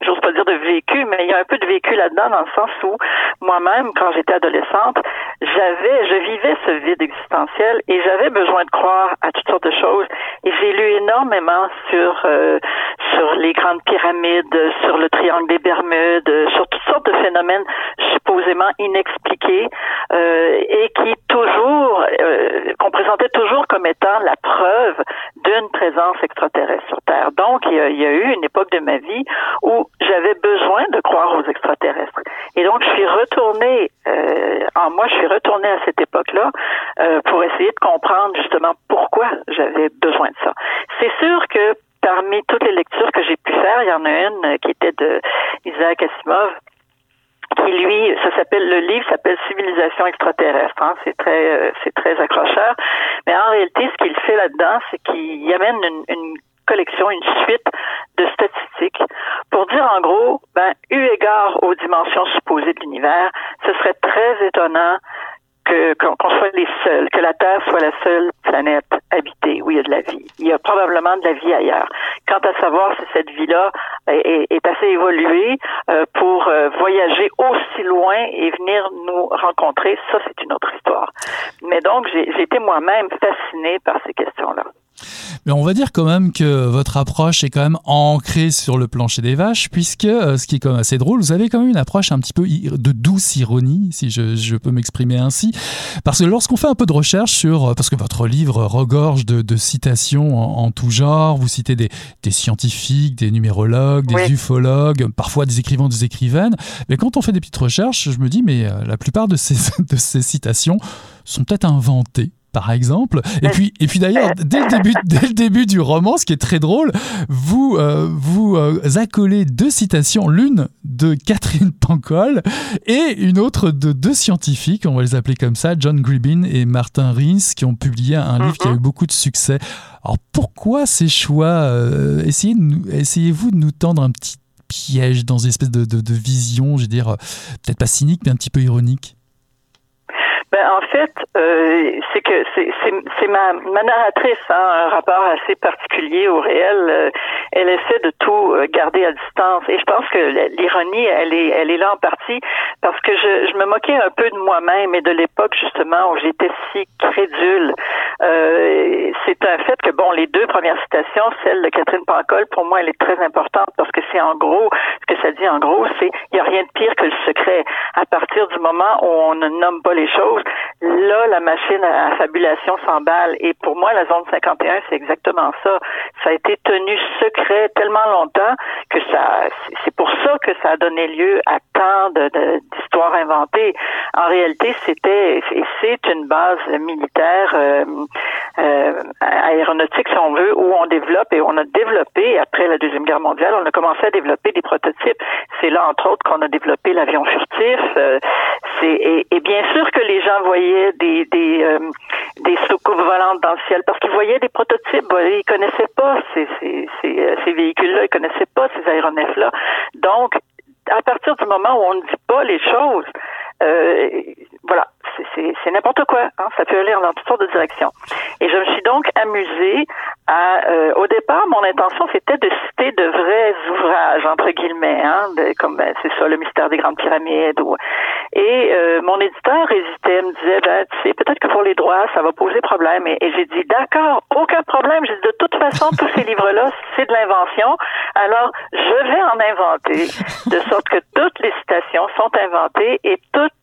j'ose pas dire de vécu, mais il y a un peu de vécu là-dedans dans le sens où moi-même, quand j'étais adolescente, j'avais, je vivais ce vide existentiel et j'avais besoin de croire à sortes de choses. Et j'ai lu énormément sur euh, sur les grandes pyramides, sur le triangle des Bermudes, sur toutes sortes de phénomènes supposément inexpliqués euh, et qui toujours, euh, qu'on présentait toujours comme étant la preuve d'une présence extraterrestre sur Terre. Donc, il y, a, il y, a, eu une époque de ma vie où j'avais besoin de croire aux extraterrestres. Et donc, je suis retournée, euh, en moi, je suis retournée à cette époque-là euh, pour essayer de comprendre justement pourquoi j'avais besoin de ça. C'est sûr que parmi toutes les lectures que j'ai pu faire, il y en a une qui était de Isaac Asimov, qui lui, ça s'appelle le livre s'appelle Civilisation extraterrestre. Hein, c'est très, euh, c'est très accrocheur. Mais en réalité, ce qu'il fait là-dedans, c'est qu'il amène une, une collection, une suite de statistiques pour dire en gros, ben, eu égard aux dimensions supposées de l'univers, ce serait très étonnant que qu'on soit les seuls, que la Terre soit la seule planète habitée où il y a de la vie. Il y a probablement de la vie ailleurs. Quant à savoir si cette vie-là est, est, assez évoluée euh, pour euh, voyager aussi loin et venir nous rencontrer, ça c'est une autre histoire. Mais donc j'ai été moi-même fascinée par ces questions-là. Mais on va dire quand même que votre approche est quand même ancrée sur le plancher des vaches, puisque euh, ce qui est quand même assez drôle, vous avez quand même une approche un petit peu de douce ironie, si je, je peux m'exprimer ainsi, parce que lorsqu'on fait un peu de recherche sur, euh, parce que votre livre regorge de, de citations en, en, tout genre, vous citez des, des scientifiques, des numérologues, des oui. ufologues, parfois des écrivains, des écrivaines, mais quand on fait des petites recherches, je me dis, mais euh, la plupart de ces, *laughs* de ces citations sont peut-être inventées par exemple. Et puis, et puis d'ailleurs, *laughs* dès le début, dès le début du roman, ce qui est très drôle, vous euh, vous euh, accolez deux citations, l'une de Catherine Pancol et une autre de deux scientifiques, on va les appeler comme ça, John Gribbin et Martin Rins, qui ont publié un livre qui a eu mhm. beaucoup de succès. Alors pourquoi ces choix euh, Essayez-vous de nous tendre un petit piège dans une espèce de, de, de vision, je veux dire, peut-être pas cynique, mais un petit peu ironique? Ben, en fait, euh, c'est que c'est ma, ma narratrice, hein, un rapport assez particulier au réel. Euh, elle essaie de tout euh, garder à distance. Et je pense que l'ironie, elle est, elle est là en partie parce que je, je me moquais un peu de moi-même et de l'époque justement où j'étais si crédule. Euh, c'est un fait que, bon, les deux premières citations, celle de Catherine Pancol, pour moi, elle est très importante parce que c'est en gros, ce que ça dit en gros, c'est il n'y a rien de pire que le secret. À partir du moment où on ne nomme pas les choses, là, la machine à fabulation s'emballe. Et pour moi, la zone 51, c'est exactement ça. Ça a été tenu secret tellement longtemps que ça, c'est pour ça que ça a donné lieu à tant d'histoires inventées. En réalité, c'était, et c'est une base militaire, euh, euh, aéronautique, si on veut, où on développe et on a développé, après la Deuxième Guerre mondiale, on a commencé à développer des prototypes. C'est là, entre autres, qu'on a développé l'avion furtif. Euh, et bien sûr que les gens voyaient des des, euh, des volantes dans le ciel parce qu'ils voyaient des prototypes. Ils connaissaient pas ces, ces, ces, euh, véhicules-là, ils connaissaient pas ces aéronefs-là. Donc, à partir du moment où on ne dit pas les choses, euh, voilà, c'est n'importe quoi. Hein? Ça peut aller dans toutes sortes de directions. Et je me suis donc amusée à. Euh, au départ, mon intention c'était de citer de vrais ouvrages entre guillemets, hein, comme ben, c'est ça, le mystère des grandes pyramides. Ou, et euh, mon éditeur hésitait, me disait, ben, tu sais, peut-être que pour les droits, ça va poser problème. Et, j'ai dit, d'accord, aucun problème. J'ai dit, de toute façon, tous ces livres-là, c'est de l'invention. Alors, je vais en inventer, de sorte que toutes les citations sont inventées et toutes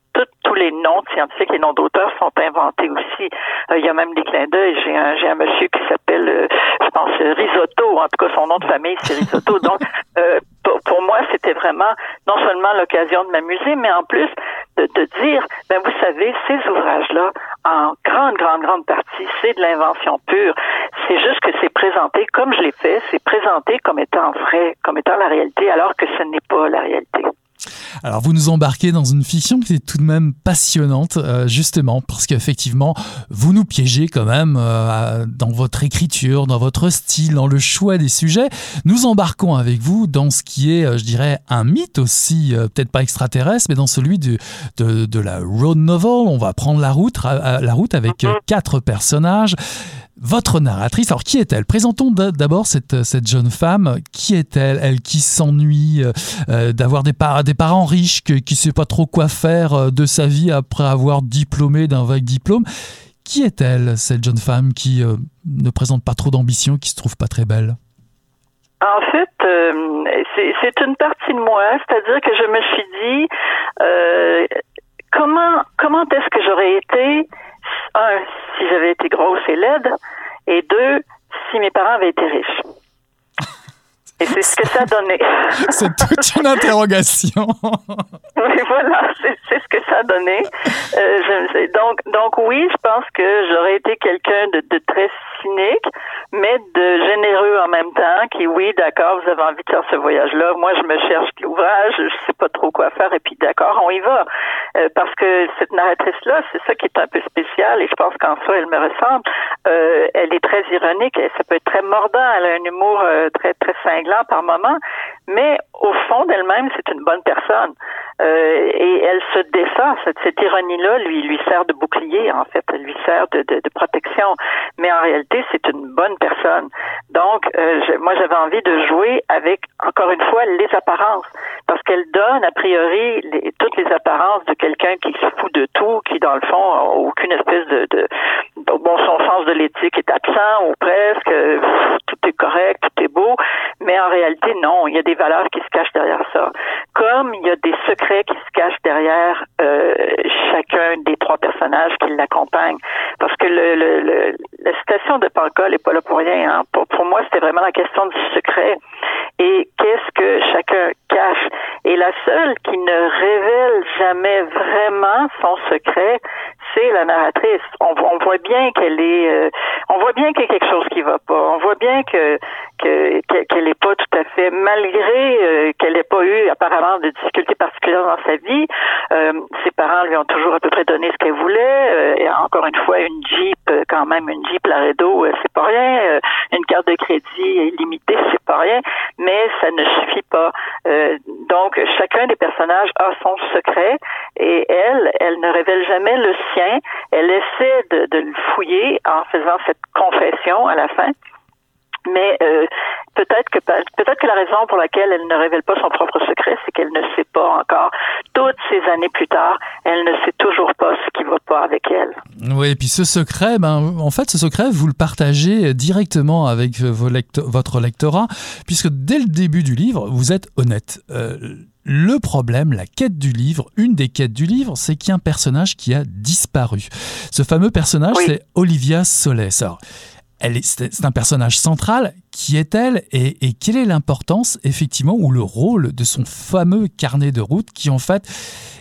les noms scientifiques, les noms d'auteurs sont inventés aussi. Euh, il y a même des clins d'œil. J'ai un, j'ai un monsieur qui s'appelle, euh, je pense, Risotto. En tout cas, son nom de famille, c'est Risotto. *laughs* Donc, euh, pour, moi, c'était vraiment non seulement l'occasion de m'amuser, mais en plus de, de dire, ben vous savez, ces ouvrages-là, en grande, grande, grande partie, c'est de l'invention pure. C'est juste que c'est présenté comme je l'ai fait, c'est présenté comme étant vrai, comme étant la réalité, alors que ce n'est pas la réalité. Alors vous nous embarquez dans une fiction qui est tout de même passionnante, euh, justement parce qu'effectivement vous nous piégez quand même euh, dans votre écriture, dans votre style, dans le choix des sujets. Nous embarquons avec vous dans ce qui est, euh, je dirais, un mythe aussi, peut-être pas extraterrestre, mais dans celui de, de, la road novel. On va prendre la route, la route avec mhm. quatre personnages votre narratrice. Alors, qui est-elle? Présentons d'abord cette, cette jeune femme. Qui est-elle? Elle qui s'ennuie euh, euh, d'avoir des, parents riches, qui ne sait pas trop quoi faire euh, de sa vie après avoir diplômé d'un vague diplôme. Qui est-elle, cette jeune femme qui ne présente pas trop d'ambition, qui se trouve pas très belle? En fait, c'est une partie de moi, c'est-à-dire que je me suis dit comment comment est-ce que j'aurais été un, si j'avais été grosse et laide, et deux, si mes parents avaient été riches. Et c'est ce que ça donnait. *laughs* c'est toute une interrogation. *laughs* oui, voilà, c'est ce que ça donnait. Euh, je, donc, donc oui, je pense que j'aurais été quelqu'un de, de, très cynique, mais de généreux en même temps, qui, oui, d'accord, vous avez envie de faire ce voyage-là. Moi, je me cherche l'ouvrage, je sais pas trop quoi faire, et puis d'accord, on y va. Euh, parce que cette narratrice-là, c'est ça qui est un peu spécial, et je pense qu'en soi, elle me ressemble. Euh, elle est très ironique, et ça peut être très mordant, elle a un humour euh, très, très cinglant par moment, mais au fond d'elle-même, c'est une bonne personne. Euh, et elle se défend. Cette, cette ironie-là lui lui sert de bouclier, en fait. Elle lui sert de, de, de protection. Mais en réalité, c'est une bonne personne. Donc, euh, moi, j'avais envie de jouer avec, encore une fois, les apparences. Parce qu'elle donne, a priori, toutes les apparences de quelqu'un qui se fout de tout, qui, dans le fond, a aucune espèce de... de bon, son sens de l'éthique est absent, ou presque. tout est correct, tout est beau. Mais en réalité, non. Il y a des valeurs qui se cachent derrière ça. Comme il y a des secrets qui se cache derrière euh, chacun des trois personnages qui l'accompagnent. Parce que le, le, la citation de Pancol n'est pas là pour rien. Hein. Pour, pour moi, c'était vraiment la question du secret. Et qu'est-ce que chacun? Et la seule qui ne révèle jamais vraiment son secret, c'est la narratrice. On, voit bien qu'elle est, euh, on voit bien qu'il y a quelque chose qui va pas. On voit bien que qu'elle n'est pas tout à fait, malgré euh, qu'elle n'ait pas eu apparemment de difficultés particulières dans sa vie. Euh, ses parents lui ont toujours à peu près donné ce qu'elle voulait. et encore une fois, une Jeep, quand même, une Jeep Laredo, c'est pas rien. Une carte de crédit illimitée, c'est pas rien. Mais ça ne suffit pas. donc, chacun des personnages a son secret et elle, elle ne révèle jamais le sien. Elle essaie de, de le fouiller en faisant cette confession à la fin. Mais euh, peut-être que peut-être que la raison pour laquelle elle ne révèle pas son propre secret, c'est qu'elle ne sait pas encore. Toutes ces années plus tard, elle ne sait toujours pas avec elle. Oui, et puis ce secret, ben, en fait, ce secret, vous le partagez directement avec vos votre lectorat, puisque dès le début du livre, vous êtes honnête. Euh, le problème, la quête du livre, une des quêtes du livre, c'est qu'il y a un personnage qui a disparu. Ce fameux personnage, c'est Olivia Solès. C'est un personnage central. Qui est-elle et, quelle est l'importance, effectivement, ou le rôle de son fameux carnet de route qui, en fait,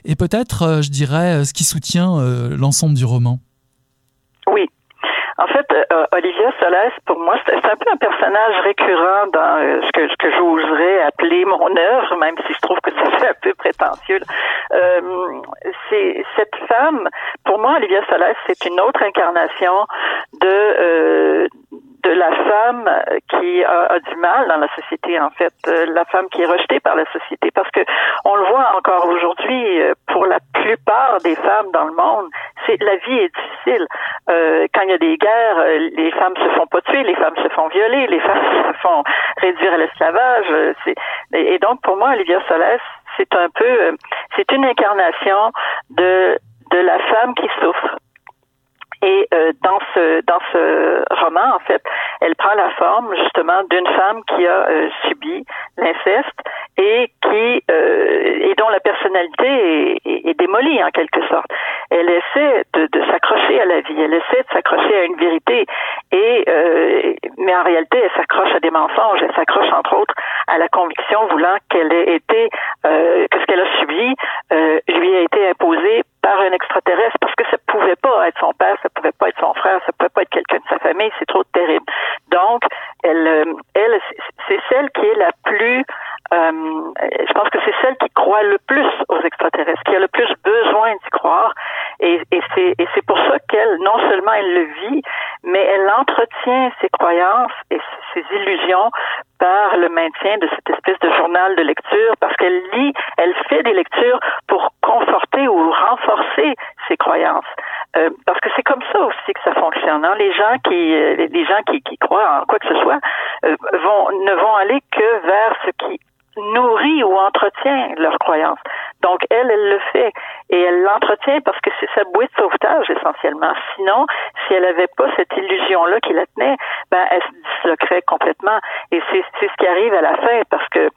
est peut-être, euh, je dirais, ce qui soutient euh, l'ensemble du roman? Oui, en fait, euh, Olivia Solès, pour moi, c'est un peu un personnage récurrent dans euh, ce que, ce que j'oserais appeler mon œuvre, même si je trouve que c'est un peu prétentieux. Euh, c'est cette femme, pour moi, Olivia Solès, c'est une autre incarnation de de la femme qui a, du mal dans la société, en fait, la femme qui est rejetée par la société, parce que on le voit encore aujourd'hui, pour la plupart des femmes dans le monde, c'est la vie est difficile. Euh, quand il y a des guerres, euh, les femmes se font pas tuer, les femmes se font violer, les *laughs* femmes se font réduire à l'esclavage. Euh, et donc pour moi, Olivia Solès, c'est un peu, c'est une incarnation de de la femme qui souffre. Et dans ce dans ce roman, en fait, elle prend la forme justement d'une femme qui a subi l'inceste et qui et dont la personnalité est, est, démolie en quelque sorte. Elle essaie de, de s'accrocher à la vie, elle essaie de s'accrocher à une vérité, et euh, mais en réalité, elle s'accroche à des mensonges, elle s'accroche entre autres à la conviction voulant qu'elle ait été, euh, que ce qu'elle a subi euh, lui a été imposé par un extraterrestre, parce que ça pouvait pas être son père, ça pouvait pas être son frère, ça pouvait pas être quelqu'un de sa famille, c'est trop terrible. Donc, elle, euh, elle, c'est celle qui est la plus euh, je pense que c'est celle qui croit le plus aux extraterrestres, qui a le plus besoin d'y croire. Et, et c'est pour ça qu'elle, non seulement elle le vit, mais elle entretient ses croyances et ses illusions par le maintien de cette espèce de journal de lecture, parce qu'elle lit, elle fait des lectures pour croyances. Euh, parce que c'est comme ça aussi que ça fonctionne. Hein. Les gens qui, euh, les gens qui, qui croient en quoi que ce soit, euh, vont ne vont aller que vers ce qui nourrit ou entretient leurs croyances. Donc, elle, elle le fait. Et elle l'entretient parce que c'est sa bouée de sauvetage, essentiellement. Sinon, si elle n'avait pas cette illusion-là qui la tenait, ben, elle se disloquerait complètement. Et c'est ce qui arrive à la fin parce que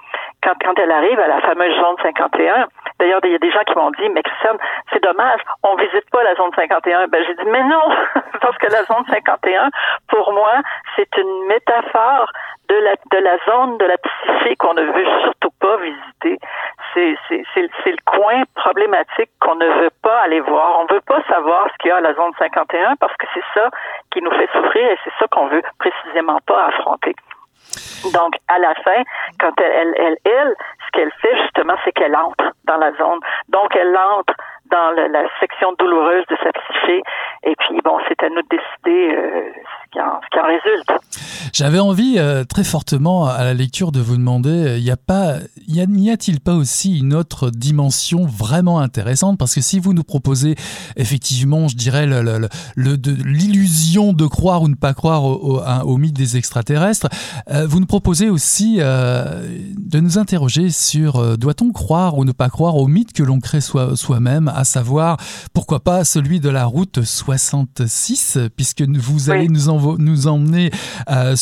quand, quand elle arrive à la fameuse zone 51, d'ailleurs, il y a des gens qui m'ont dit, mais Christiane, c'est dommage, on visite pas la zone 51. Ben, j'ai dit, mais non, *laughs* parce que la zone 51, pour moi, c'est une métaphore de la, de la zone de la psyché qu'on ne veut surtout pas visiter. C'est, c'est, c'est, c'est le coin problématique qu'on ne veut pas aller voir. On veut pas savoir ce qu'il y a à la zone 51 parce que c'est ça qui nous fait souffrir et c'est ça qu'on veut précisément pas affronter. Donc, à la fin, quand elle, elle, elle, ce qu'elle fait justement, c'est qu'elle entre dans la zone. Donc, elle entre dans la section douloureuse de sa psyché. Et puis, bon, c'est à nous de décider euh, qui en, ce, qui en, résulte. J'avais envie euh, très fortement à la lecture de vous demander, euh, il n'y a pas, n'y a-t-il pas aussi une autre dimension vraiment intéressante? Parce que si vous nous proposez effectivement, je dirais, l'illusion de croire ou ne pas croire au, au, mythe des extraterrestres, euh, vous nous proposez aussi euh, de nous interroger sur euh, doit-on croire ou ne pas croire au mythe que l'on crée soi-même à savoir, pourquoi pas celui de la route 66, puisque vous allez nous, nous emmener euh,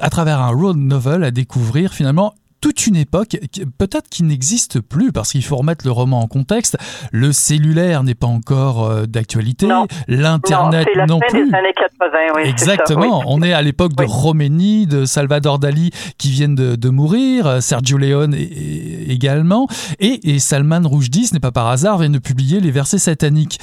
à travers un road novel à découvrir finalement toute une époque, peut-être qui n'existe plus, parce qu'il faut remettre le roman en contexte. Le cellulaire n'est pas encore euh, d'actualité, l'Internet non, plus. Des années 80, oui, Exactement, on est à l'époque de Roménie, de Salvador Dali qui viennent de, mourir, euh, Sergio Leone également, et, et Salman Rushdie, ce n'est pas par hasard, vient de publier les versets sataniques.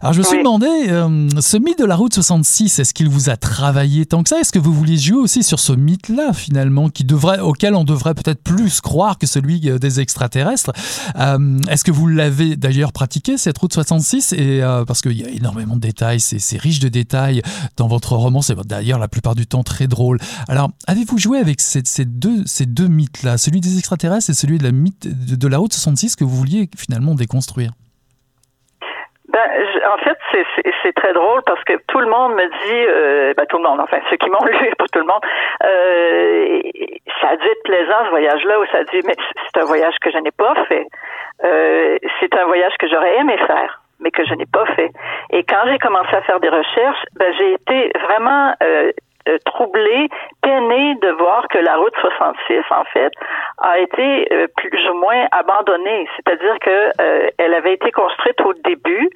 Alors je me suis demandé, euh, ce mythe de la route 66, est-ce qu'il vous a travaillé tant que ça? Est-ce que vous vouliez jouer aussi sur ce mythe-là finalement, qui devrait, auquel on devrait peut-être plus croire que celui euh, des extraterrestres. Euh, Est-ce que vous l'avez d'ailleurs pratiqué cette route 66 et parce qu'il y a énormément de détails, c'est riche de détails dans votre roman, c'est d'ailleurs la plupart du temps très drôle. Alors avez-vous joué avec ces, deux, mythes-là, celui des extraterrestres et celui de la route 66 que vous vouliez finalement déconstruire? Ben, en fait, c'est très drôle parce que tout le monde me dit, euh, ben, tout le monde, enfin ceux qui m'ont *laughs* lu, pas tout le monde, euh, ça a dû être plaisant ce voyage-là, où ça a dit, mais c'est un voyage que je n'ai pas fait. Euh, c'est un voyage que j'aurais aimé faire mais que je n'ai pas fait. Et quand j'ai commencé à faire des recherches, ben, j'ai été vraiment euh, euh, troublée, peinée de voir que la route 66, en fait, a été euh, plus ou moins abandonnée. C'est-à-dire que euh, elle avait été construite au début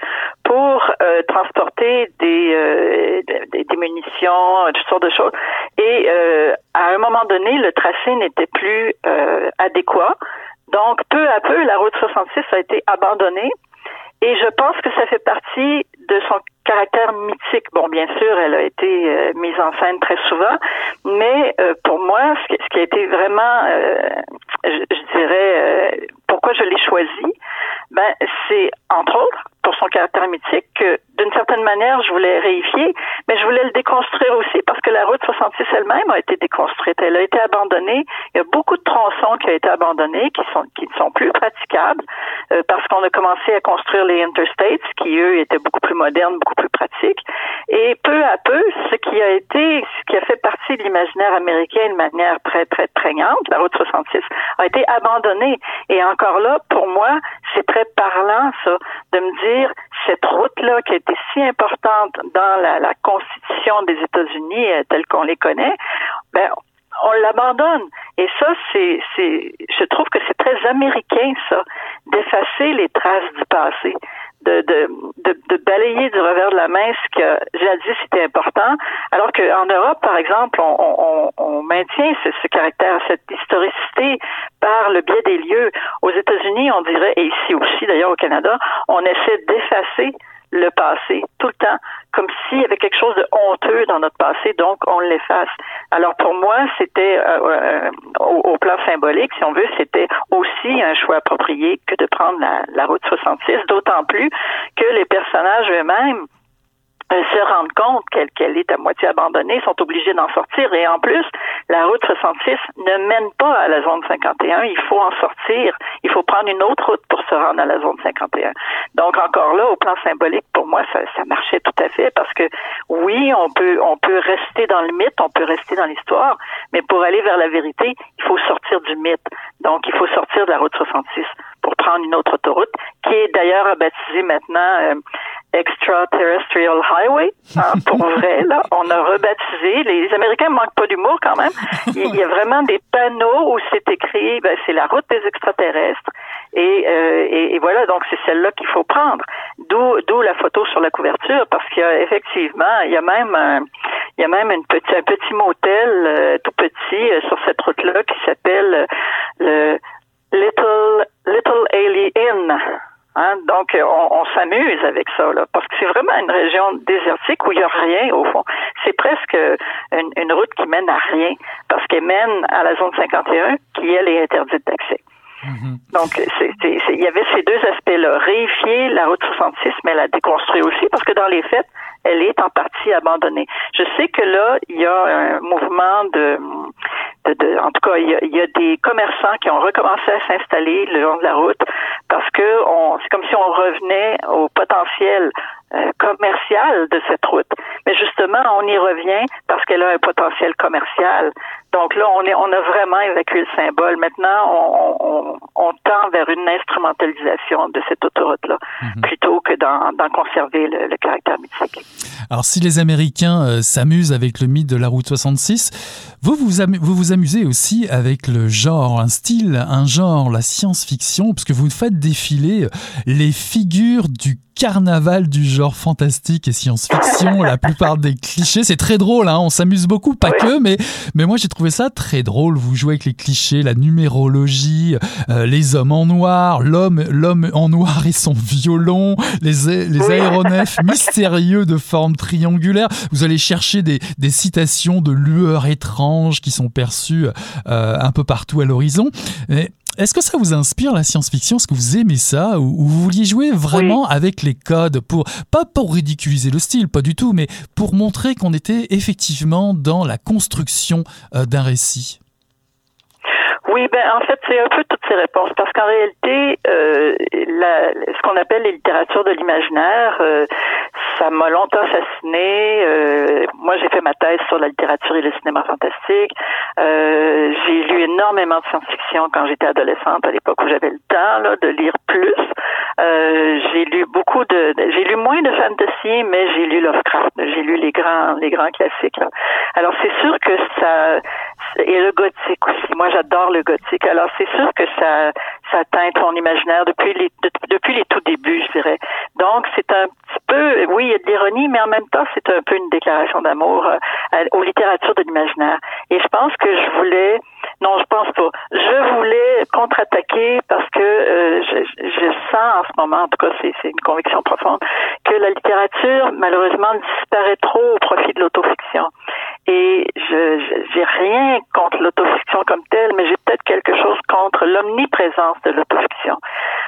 pour transporter des, des, des, munitions, toutes sortes de choses. Et à un moment donné, le tracé n'était plus adéquat. Donc, peu à peu, la route 66 a été abandonnée. Et je pense que ça fait partie de son caractère mythique. Bon, bien sûr, elle a été euh, mise en scène très souvent, mais euh, pour moi, ce qui, a été vraiment, euh, je, dirais, pourquoi je l'ai choisi, ben, c'est entre autres pour son caractère mythique que d'une certaine manière, je voulais réifier, mais je voulais le déconstruire aussi parce que la route 66 elle-même a été déconstruite. Elle a été abandonnée. Il y a beaucoup de qui ont été abandonnés, qui sont qui ne sont plus praticables parce qu'on a commencé à construire les interstates, qui eux étaient beaucoup plus modernes, beaucoup plus pratique. Et peu à peu, ce qui a été, ce qui a fait partie de l'imaginaire américain de manière très, très prégnante, la route 66, a été abandonnée. Et encore là, pour moi, c'est très parlant, ça, de me dire, cette route-là qui a été si importante dans la, la constitution des États-Unis, euh, telle qu'on les connaît, ben, on l'abandonne. Et ça, c'est, c'est, je trouve que c'est très américain, ça, d'effacer les traces du passé de, de, de, balayer du revers de la main ce que jadis c'était important, alors qu'en Europe, par exemple, on, on, on maintient ce, caractère, cette historicité par le biais des lieux. Aux États-Unis, on dirait, et ici aussi d'ailleurs au Canada, on essaie d'effacer le passé tout le temps, comme s'il y avait quelque chose de honteux dans notre passé, donc on l'efface. Alors pour moi, c'était euh, euh, au, plan symbolique, si on veut, c'était aussi un choix approprié que de prendre la, la route 66, d'autant plus que les personnages eux-mêmes se rendent compte qu'elle est à moitié abandonnée, sont obligés d'en sortir. Et en plus, la route 66 ne mène pas à la zone 51. Il faut en sortir. Il faut prendre une autre route pour se rendre à la zone 51. Donc encore là, au plan symbolique, pour moi, ça, ça marchait tout à fait parce que oui, on peut on peut rester dans le mythe, on peut rester dans l'histoire, mais pour aller vers la vérité, il faut sortir du mythe. Donc il faut sortir de la route 66 pour prendre une autre autoroute, qui est d'ailleurs baptisée maintenant euh, Extraterrestrial Highway, hein, *laughs* pour vrai. Là, on a rebaptisé. Les Américains manquent pas d'humour quand même. Il y a vraiment des panneaux où c'est écrit, ben, c'est la route des extraterrestres. Et, euh, et, voilà, donc c'est celle-là qu'il faut prendre. D'où, d'où la photo sur la couverture, parce qu'il y a effectivement, il y a même, un, il y a même une petit, un petit motel euh, tout petit euh, sur cette route-là qui s'appelle le Little Little Alien. Hein? Donc, on, on s'amuse avec ça, là, parce que c'est vraiment une région désertique où il n'y a rien, au fond. C'est presque une, une, route qui mène à rien, parce qu'elle mène à la zone 51, qui, elle, est interdite d'accès. Mm-hmm. Donc, il y avait ces deux aspects-là. Réifier la route 66, mais la déconstruire aussi, parce que dans les faits, elle est en partie abandonnée. Je sais que là, il y a un mouvement de, de, en tout cas, il y, a, des commerçants qui ont recommencé à s'installer le long de la route parce que c'est comme si on revenait au potentiel commercial de cette route. Mais justement, on y revient parce qu'elle a un potentiel commercial. Donc là, on, est, on a vraiment évacué le symbole. Maintenant, on, on, on tend vers une instrumentalisation de cette autoroute-là, mhm. plutôt que d'en conserver le, le, caractère mythique. Alors, si les Américains euh, s'amusent avec le mythe de la route 66, vous vous, vous vous amusez aussi avec le genre, un style, un genre, la science-fiction, parce que vous faites défiler les figures du carnaval du genre fantastique et science-fiction, la plupart des clichés. C'est très drôle, hein on s'amuse beaucoup, pas que, mais, mais moi j'ai trouvé ça très drôle. Vous jouez avec les clichés, la numérologie, euh, les hommes en noir, l'homme, l'homme en noir et son violon, les, les *laughs* aéronefs mystérieux de forme triangulaire. Vous allez chercher des, des citations de lueurs étranges qui sont perçues euh, un peu partout à l'horizon. Est-ce que ça vous inspire la science-fiction? Est-ce que vous aimez ça? Ou, vous vouliez jouer vraiment avec les codes pour pas pour ridiculiser le style, pas du tout, mais pour montrer qu'on était effectivement dans la construction euh, d'un récit? Oui, ben en fait, c'est un peu toutes ces réponses parce qu'en réalité, euh, la, ce qu'on appelle les littératures de l'imaginaire, euh, ça m'a longtemps fasciné. Euh, moi, j'ai fait ma thèse sur la littérature et le cinéma fantastique. Euh, j'ai lu énormément de science-fiction quand j'étais adolescente, à l'époque où j'avais le temps là, de lire plus. Euh, j'ai lu beaucoup de, j'ai lu moins de fantasy, mais j'ai lu Lovecraft, j'ai lu les grands, les grands classiques. Là. Alors c'est sûr que ça, et le gothique aussi. Moi, j'adore le gothique. Alors, c'est sûr que ça, ça teinte mon imaginaire depuis les, depuis les tout débuts, je dirais. Donc, c'est un petit peu, oui, il y a de l'ironie, mais en même temps, c'est un peu une déclaration d'amour euh, aux littératures de l'imaginaire. Et je pense que je voulais, non, je pense pas. Je voulais contre-attaquer parce que euh, je, je, sens en ce moment, en tout cas, c'est une conviction profonde, que la littérature, malheureusement, disparaît trop au profit de l'autofiction. Et je j'ai rien contre l'autofiction comme telle, mais j'ai peut-être quelque chose contre l'omniprésence de l'autofiction.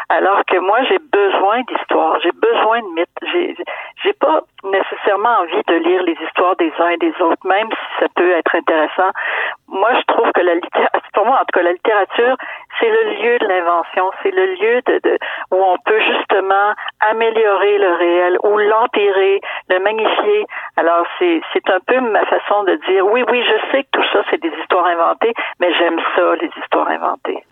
Alors que moi, j'ai besoin d'histoire, j'ai besoin de mythes. J'ai, j'ai pas nécessairement envie de lire les histoires des uns et des autres, même si ça peut être intéressant. Moi, je trouve que la littérature, pour moi, en tout cas, la littérature, c'est le lieu de l'invention, c'est le lieu de, de, où on peut justement améliorer le réel ou l'enterrer, le magnifier. Alors, c'est, c'est un peu ma façon de dire, oui, oui, je sais que tout ça, c'est des histoires inventées, mais j'aime ça, les histoires inventées.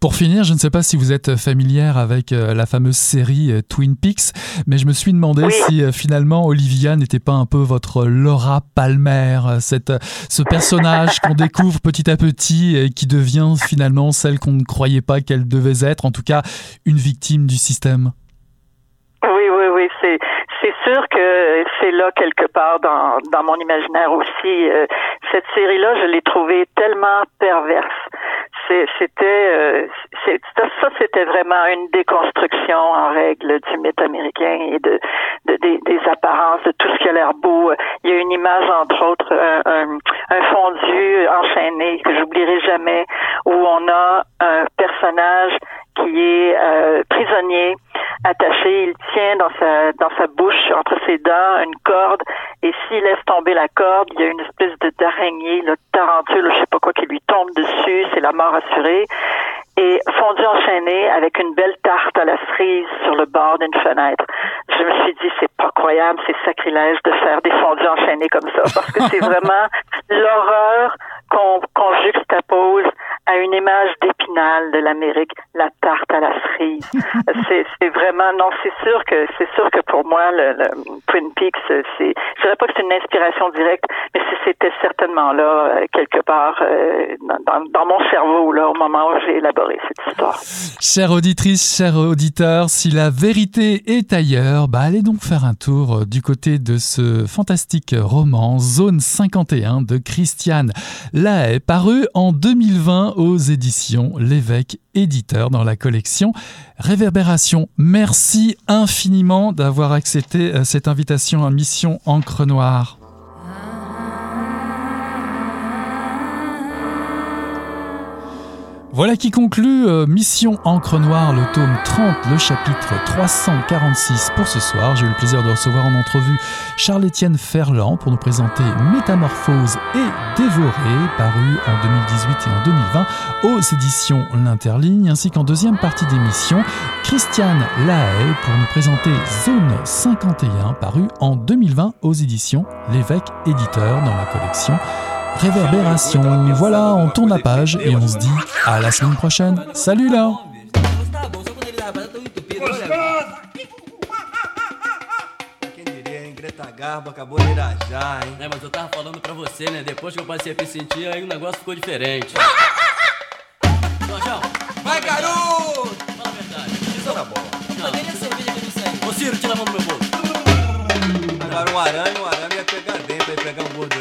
Pour finir, je ne sais pas si vous êtes familière avec euh, la fameuse série euh, Twin Peaks, mais je me suis demandé si euh, finalement Olivia n'était pas un peu votre Laura Palmer, cette, ce personnage qu'on découvre petit à petit et qui devient finalement celle qu'on ne croyait pas qu'elle devait être, en tout cas une victime du système. Oui, oui, oui, c'est c'est sûr que c'est là quelque part dans dans mon imaginaire aussi. cette série-là, je l'ai trouvée tellement perverse c'était euh, ça c'était vraiment une déconstruction en règle du mythe américain et de, de des, apparences de tout ce qui a l'air beau. Il y a une image entre autres un, un, fondu enchaîné que j'oublierai jamais où on a un personnage qui est euh, prisonnier attaché, il tient dans sa dans sa bouche entre ses dents une corde et s'il laisse tomber la corde, il y a une espèce de d'araignée, le tarentule, je sais pas quoi qui lui tombe dessus, c'est la mort assurée. Et fondu enchaîné avec une belle tarte à la cerise sur le bord d'une fenêtre. Je me suis dit, c'est pas croyable, c'est sacrilège de faire des fondus enchaînés comme ça, parce que c'est *laughs* vraiment l'horreur qu'on juxtapose à une image d'épinal de l'Amérique, la tarte à la cerise. *laughs* c'est vraiment non, c'est sûr que c'est sûr que pour moi le, Twin Peaks, c'est je dirais pas que c'est une inspiration directe, mais c'était certainement là euh, quelque part euh, dans, dans, mon cerveau là au moment où j'ai élaboré Chère auditrice, chers auditeurs, si la vérité est ailleurs, bah allez donc faire un tour euh, du côté de ce fantastique roman Zone 51 de Christiane Lahaye, paru en 2020 aux éditions L'évêque éditeur dans la collection Réverbération. Merci infiniment d'avoir accepté euh, cette invitation à Mission Encre Noire. Voilà qui conclut euh, Mission Encre Noire, le tome 30, le chapitre 346 pour ce soir. J'ai eu le plaisir de recevoir en entrevue Charles-Étienne Ferland pour nous présenter Métamorphose et Dévoré, paru en 2018 et en 2020 aux éditions L'Interligne, ainsi qu'en deuxième partie d'émission, Christiane Lahaye pour nous présenter Zone 51, paru en 2020 aux éditions L'évêque éditeur dans la collection Réverbération. Voilà, on tourne la page et on se dit à la semaine prochaine. Salut là Garbo acabou de irajar, hein? É, mas eu tava falando pra você, né? Depois que eu passei a me sentir, aí o negócio ficou diferente. Jorjão! Vai, garoto! Fala a verdade. Isso tá bom. Não. Cadê a cerveja que eu não sei? Ô, Ciro, tira a mão do meu bolso. Agora um arame, um arame ia pegar dentro, ia pegar um gordurão dentro.